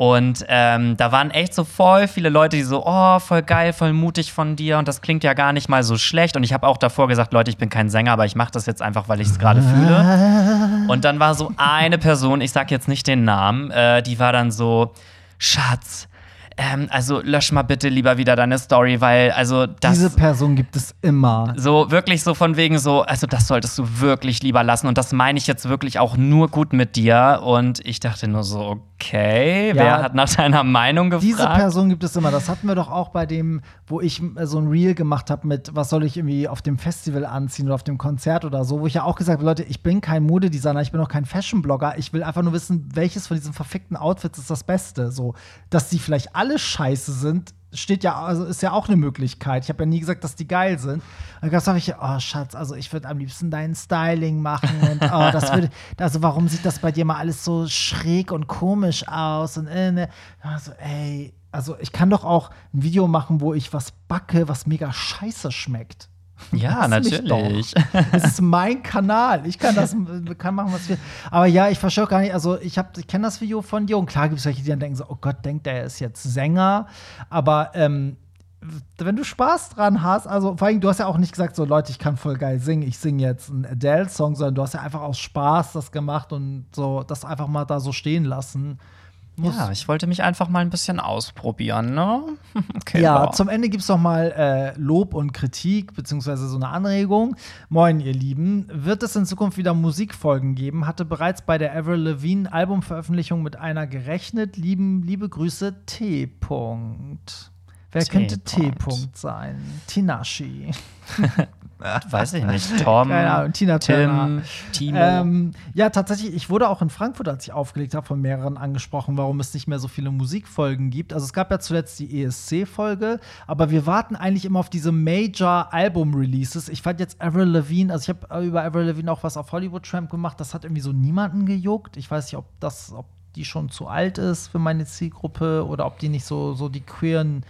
S2: Und ähm, da waren echt so voll viele Leute, die so, oh, voll geil, voll mutig von dir und das klingt ja gar nicht mal so schlecht. Und ich habe auch davor gesagt, Leute, ich bin kein Sänger, aber ich mache das jetzt einfach, weil ich es gerade fühle. Und dann war so eine Person, ich sag jetzt nicht den Namen, äh, die war dann so, Schatz, ähm, also lösch mal bitte lieber wieder deine Story, weil also das
S1: Diese Person gibt es immer.
S2: so wirklich so von wegen so, also das solltest du wirklich lieber lassen und das meine ich jetzt wirklich auch nur gut mit dir und ich dachte nur so, okay,
S1: Ja.
S2: wer hat nach deiner Meinung gefragt?
S1: Diese Person gibt es immer. Das hatten wir doch auch bei dem, wo ich äh, so ein Reel gemacht habe mit, was soll ich irgendwie auf dem Festival anziehen oder auf dem Konzert oder so, wo ich ja auch gesagt habe, Leute, ich bin kein Modedesigner, ich bin auch kein Fashion-Blogger. Ich will einfach nur wissen, welches von diesen verfickten Outfits ist das Beste. So, dass die vielleicht alle scheiße sind, steht ja, also ist ja auch eine Möglichkeit. Ich habe ja nie gesagt, dass die geil sind. Und dann sage ich, oh Schatz, also ich würde am liebsten dein Styling machen und oh, das würde, also warum sieht das bei dir mal alles so schräg und komisch aus und äh, ne. Also ey, also ich kann doch auch ein Video machen, wo ich was backe, was mega scheiße schmeckt.
S2: Ja, natürlich.
S1: Es ist mein Kanal. Ich kann das kann machen, was wir. Aber ja, ich verstehe auch gar nicht. Also ich habe, ich kenne das Video von dir und klar gibt es welche, die dann denken so, oh Gott, denkt der ist jetzt Sänger. Aber ähm, wenn du Spaß dran hast, also vor allem, du hast ja auch nicht gesagt, so Leute, ich kann voll geil singen, ich singe jetzt einen Adele-Song, sondern du hast ja einfach aus Spaß das gemacht und so das einfach mal da so stehen lassen. Muss-
S2: Ja, ich wollte mich einfach mal ein bisschen ausprobieren, ne? Okay,
S1: Ja,
S2: wow.
S1: zum Ende gibt es noch mal äh, Lob und Kritik, beziehungsweise so eine Anregung. Moin, ihr Lieben. Wird es in Zukunft wieder Musikfolgen geben? Hatte bereits bei der Avril Lavigne Albumveröffentlichung mit einer gerechnet. Lieben, liebe Grüße, T. -Punkt. Wer
S2: T.
S1: könnte T.
S2: Punkt.
S1: -Punkt sein? Tinashi.
S2: Weiß ich nicht. Tom,
S1: Keine Ahnung, Tina Turner.
S2: Tim, Timo.
S1: Ähm, ja, tatsächlich, ich wurde auch in Frankfurt, als ich aufgelegt habe, von mehreren angesprochen, warum es nicht mehr so viele Musikfolgen gibt. Also es gab ja zuletzt die ESC-Folge, aber wir warten eigentlich immer auf diese Major-Album-Releases. Ich fand jetzt Avril Lavigne, also ich habe über Avril Lavigne auch was auf Hollywood Tramp gemacht, das hat irgendwie so niemanden gejuckt. Ich weiß nicht, ob das, ob die schon zu alt ist für meine Zielgruppe oder ob die nicht so, so die queeren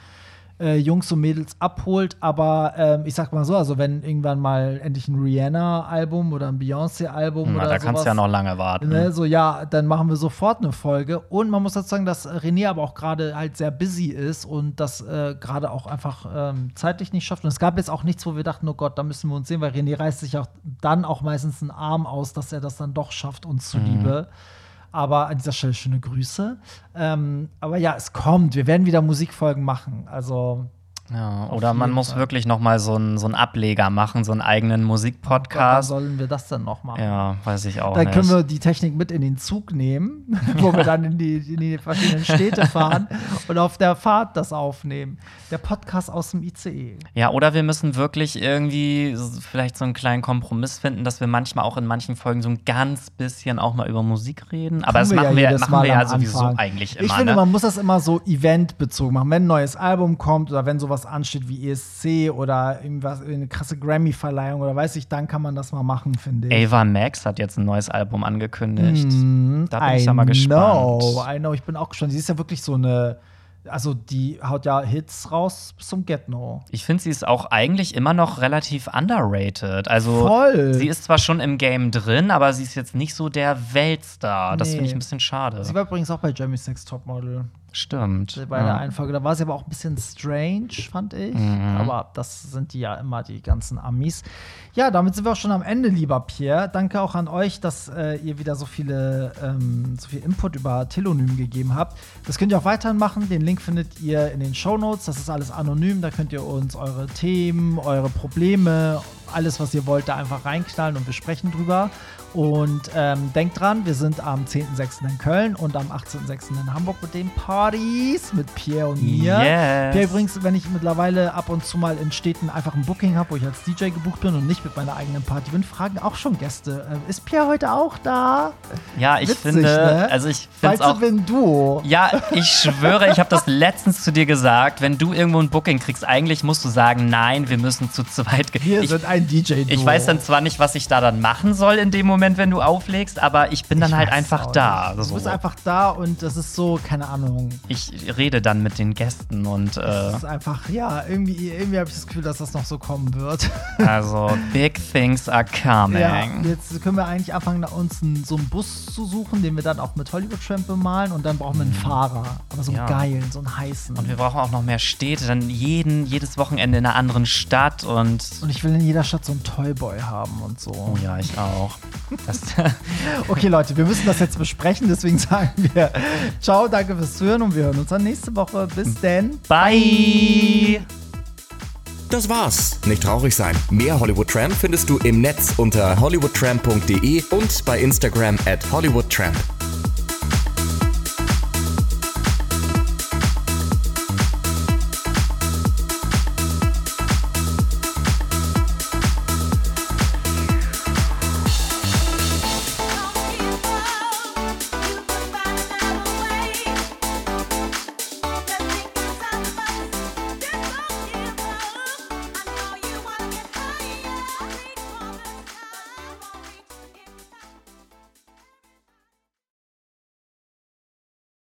S1: äh, Jungs und Mädels abholt. Aber ähm, ich sag mal so, also wenn irgendwann mal endlich ein Rihanna-Album oder ein Beyoncé-Album
S2: Na,
S1: oder
S2: da kannst
S1: sowas,
S2: du ja noch lange warten.
S1: Ne, so, ja, dann machen wir sofort eine Folge. Und man muss dazu sagen, dass René aber auch gerade halt sehr busy ist und das äh, gerade auch einfach ähm, zeitlich nicht schafft. Und es gab jetzt auch nichts, wo wir dachten, oh Gott, da müssen wir uns sehen, weil René reißt sich auch dann auch meistens einen Arm aus, dass er das dann doch schafft, uns zuliebe. Aber an dieser Stelle schöne Grüße. Ähm, aber ja, es kommt. Wir werden wieder Musikfolgen machen. Also
S2: Ja, oder man muss
S1: Fall.
S2: wirklich noch mal so einen so einen Ableger machen, so einen eigenen Musikpodcast.
S1: sollen wir das denn noch machen?
S2: Ja, weiß ich auch
S1: Dann
S2: nicht.
S1: können wir die Technik mit in den Zug nehmen, wo wir dann in die, in die verschiedenen Städte fahren und auf der Fahrt das aufnehmen. Der Podcast aus dem ICE.
S2: ja, oder wir müssen wirklich irgendwie vielleicht so einen kleinen Kompromiss finden, dass wir manchmal auch in manchen Folgen so ein ganz bisschen auch mal über Musik reden. Aber das
S1: wir
S2: machen
S1: ja
S2: wir,
S1: jedes
S2: machen wir ja sowieso
S1: Anfang.
S2: eigentlich immer.
S1: Ich finde,
S2: ne?
S1: man muss das immer so eventbezogen machen. Wenn ein neues Album kommt oder wenn sowas ansteht wie ESC oder irgendwas, eine krasse Grammy-Verleihung oder weiß ich, dann kann man das mal machen, finde ich.
S2: Ava Max hat jetzt ein neues Album angekündigt.
S1: Mm,
S2: Da bin ich
S1: I
S2: ja mal gespannt.
S1: Know, I know, ich bin auch gespannt. Sie ist ja wirklich so eine, also die haut ja Hits raus bis zum Get-No.
S2: Ich finde, sie ist auch eigentlich immer noch relativ underrated. Also,
S1: Voll.
S2: sie ist zwar schon im Game drin, aber sie ist jetzt nicht so der Weltstar. Das finde ich
S1: Nee.
S2: ein bisschen schade.
S1: Sie war übrigens auch bei Jeremy's Next Topmodel
S2: Stimmt.
S1: bei der
S2: ja.
S1: einen Folge. Da war sie aber auch ein bisschen strange, fand ich.
S2: Mhm.
S1: Aber das sind die ja immer, die ganzen Amis. Ja, damit sind wir auch schon am Ende, lieber Pierre. Danke auch an euch, dass äh, ihr wieder so viele, ähm, so viel Input über Telonym gegeben habt. Das könnt ihr auch weiterhin machen. Den Link findet ihr in den Show Notes. Das ist alles anonym. Da könnt ihr uns eure Themen, eure Probleme, alles, was ihr wollt, da einfach reinknallen und wir sprechen drüber. Und ähm, denkt dran, wir sind am 10.06. in Köln und am 18.06. in Hamburg mit den Partys mit Pierre und mir.
S2: Yes.
S1: Pierre übrigens, wenn ich mittlerweile ab und zu mal in Städten einfach ein Booking habe, wo ich als DJ gebucht bin und nicht mit meiner eigenen Party bin, fragen auch schon Gäste, äh, ist Pierre heute auch da?
S2: Ja, ich
S1: Witzig,
S2: finde,
S1: ne?
S2: also ich finde es auch.
S1: wir ein Duo.
S2: Ja, ich schwöre, ich habe das letztens zu dir gesagt. Wenn du irgendwo ein Booking kriegst, eigentlich musst du sagen, nein, wir müssen zu zweit gehen.
S1: Wir
S2: Ich,
S1: sind ein DJ-Duo.
S2: ich weiß dann zwar nicht, was ich da dann machen soll in dem Moment, wenn du auflegst, aber ich bin dann
S1: Ich
S2: halt
S1: weiß
S2: einfach da. So.
S1: Du bist einfach da und das ist so, keine Ahnung.
S2: ich rede dann mit den Gästen und äh,
S1: Das ist einfach, ja, irgendwie, irgendwie habe ich das Gefühl, dass das noch so kommen wird.
S2: also big things are coming.
S1: Ja, jetzt können wir eigentlich anfangen, uns einen, so einen Bus zu suchen, den wir dann auch mit Hollywood Tramp bemalen und dann brauchen wir einen Fahrer. Aber so einen
S2: Mhm. Ja.
S1: geilen, so einen heißen.
S2: Und wir brauchen auch noch mehr Städte, dann jeden, jedes Wochenende in einer anderen Stadt und
S1: Und ich will in jeder Stadt so einen Toyboy haben und so.
S2: oh ja, ich auch. Das,
S1: Okay, Leute, wir müssen das jetzt besprechen, deswegen sagen wir Ciao, danke fürs Zuhören und wir hören uns dann nächste Woche. Bis denn.
S2: bye!
S3: Das war's. Nicht traurig sein. Mehr Hollywood Tramp findest du im Netz unter hollywoodtramp.de und bei Instagram at hollywoodtramp.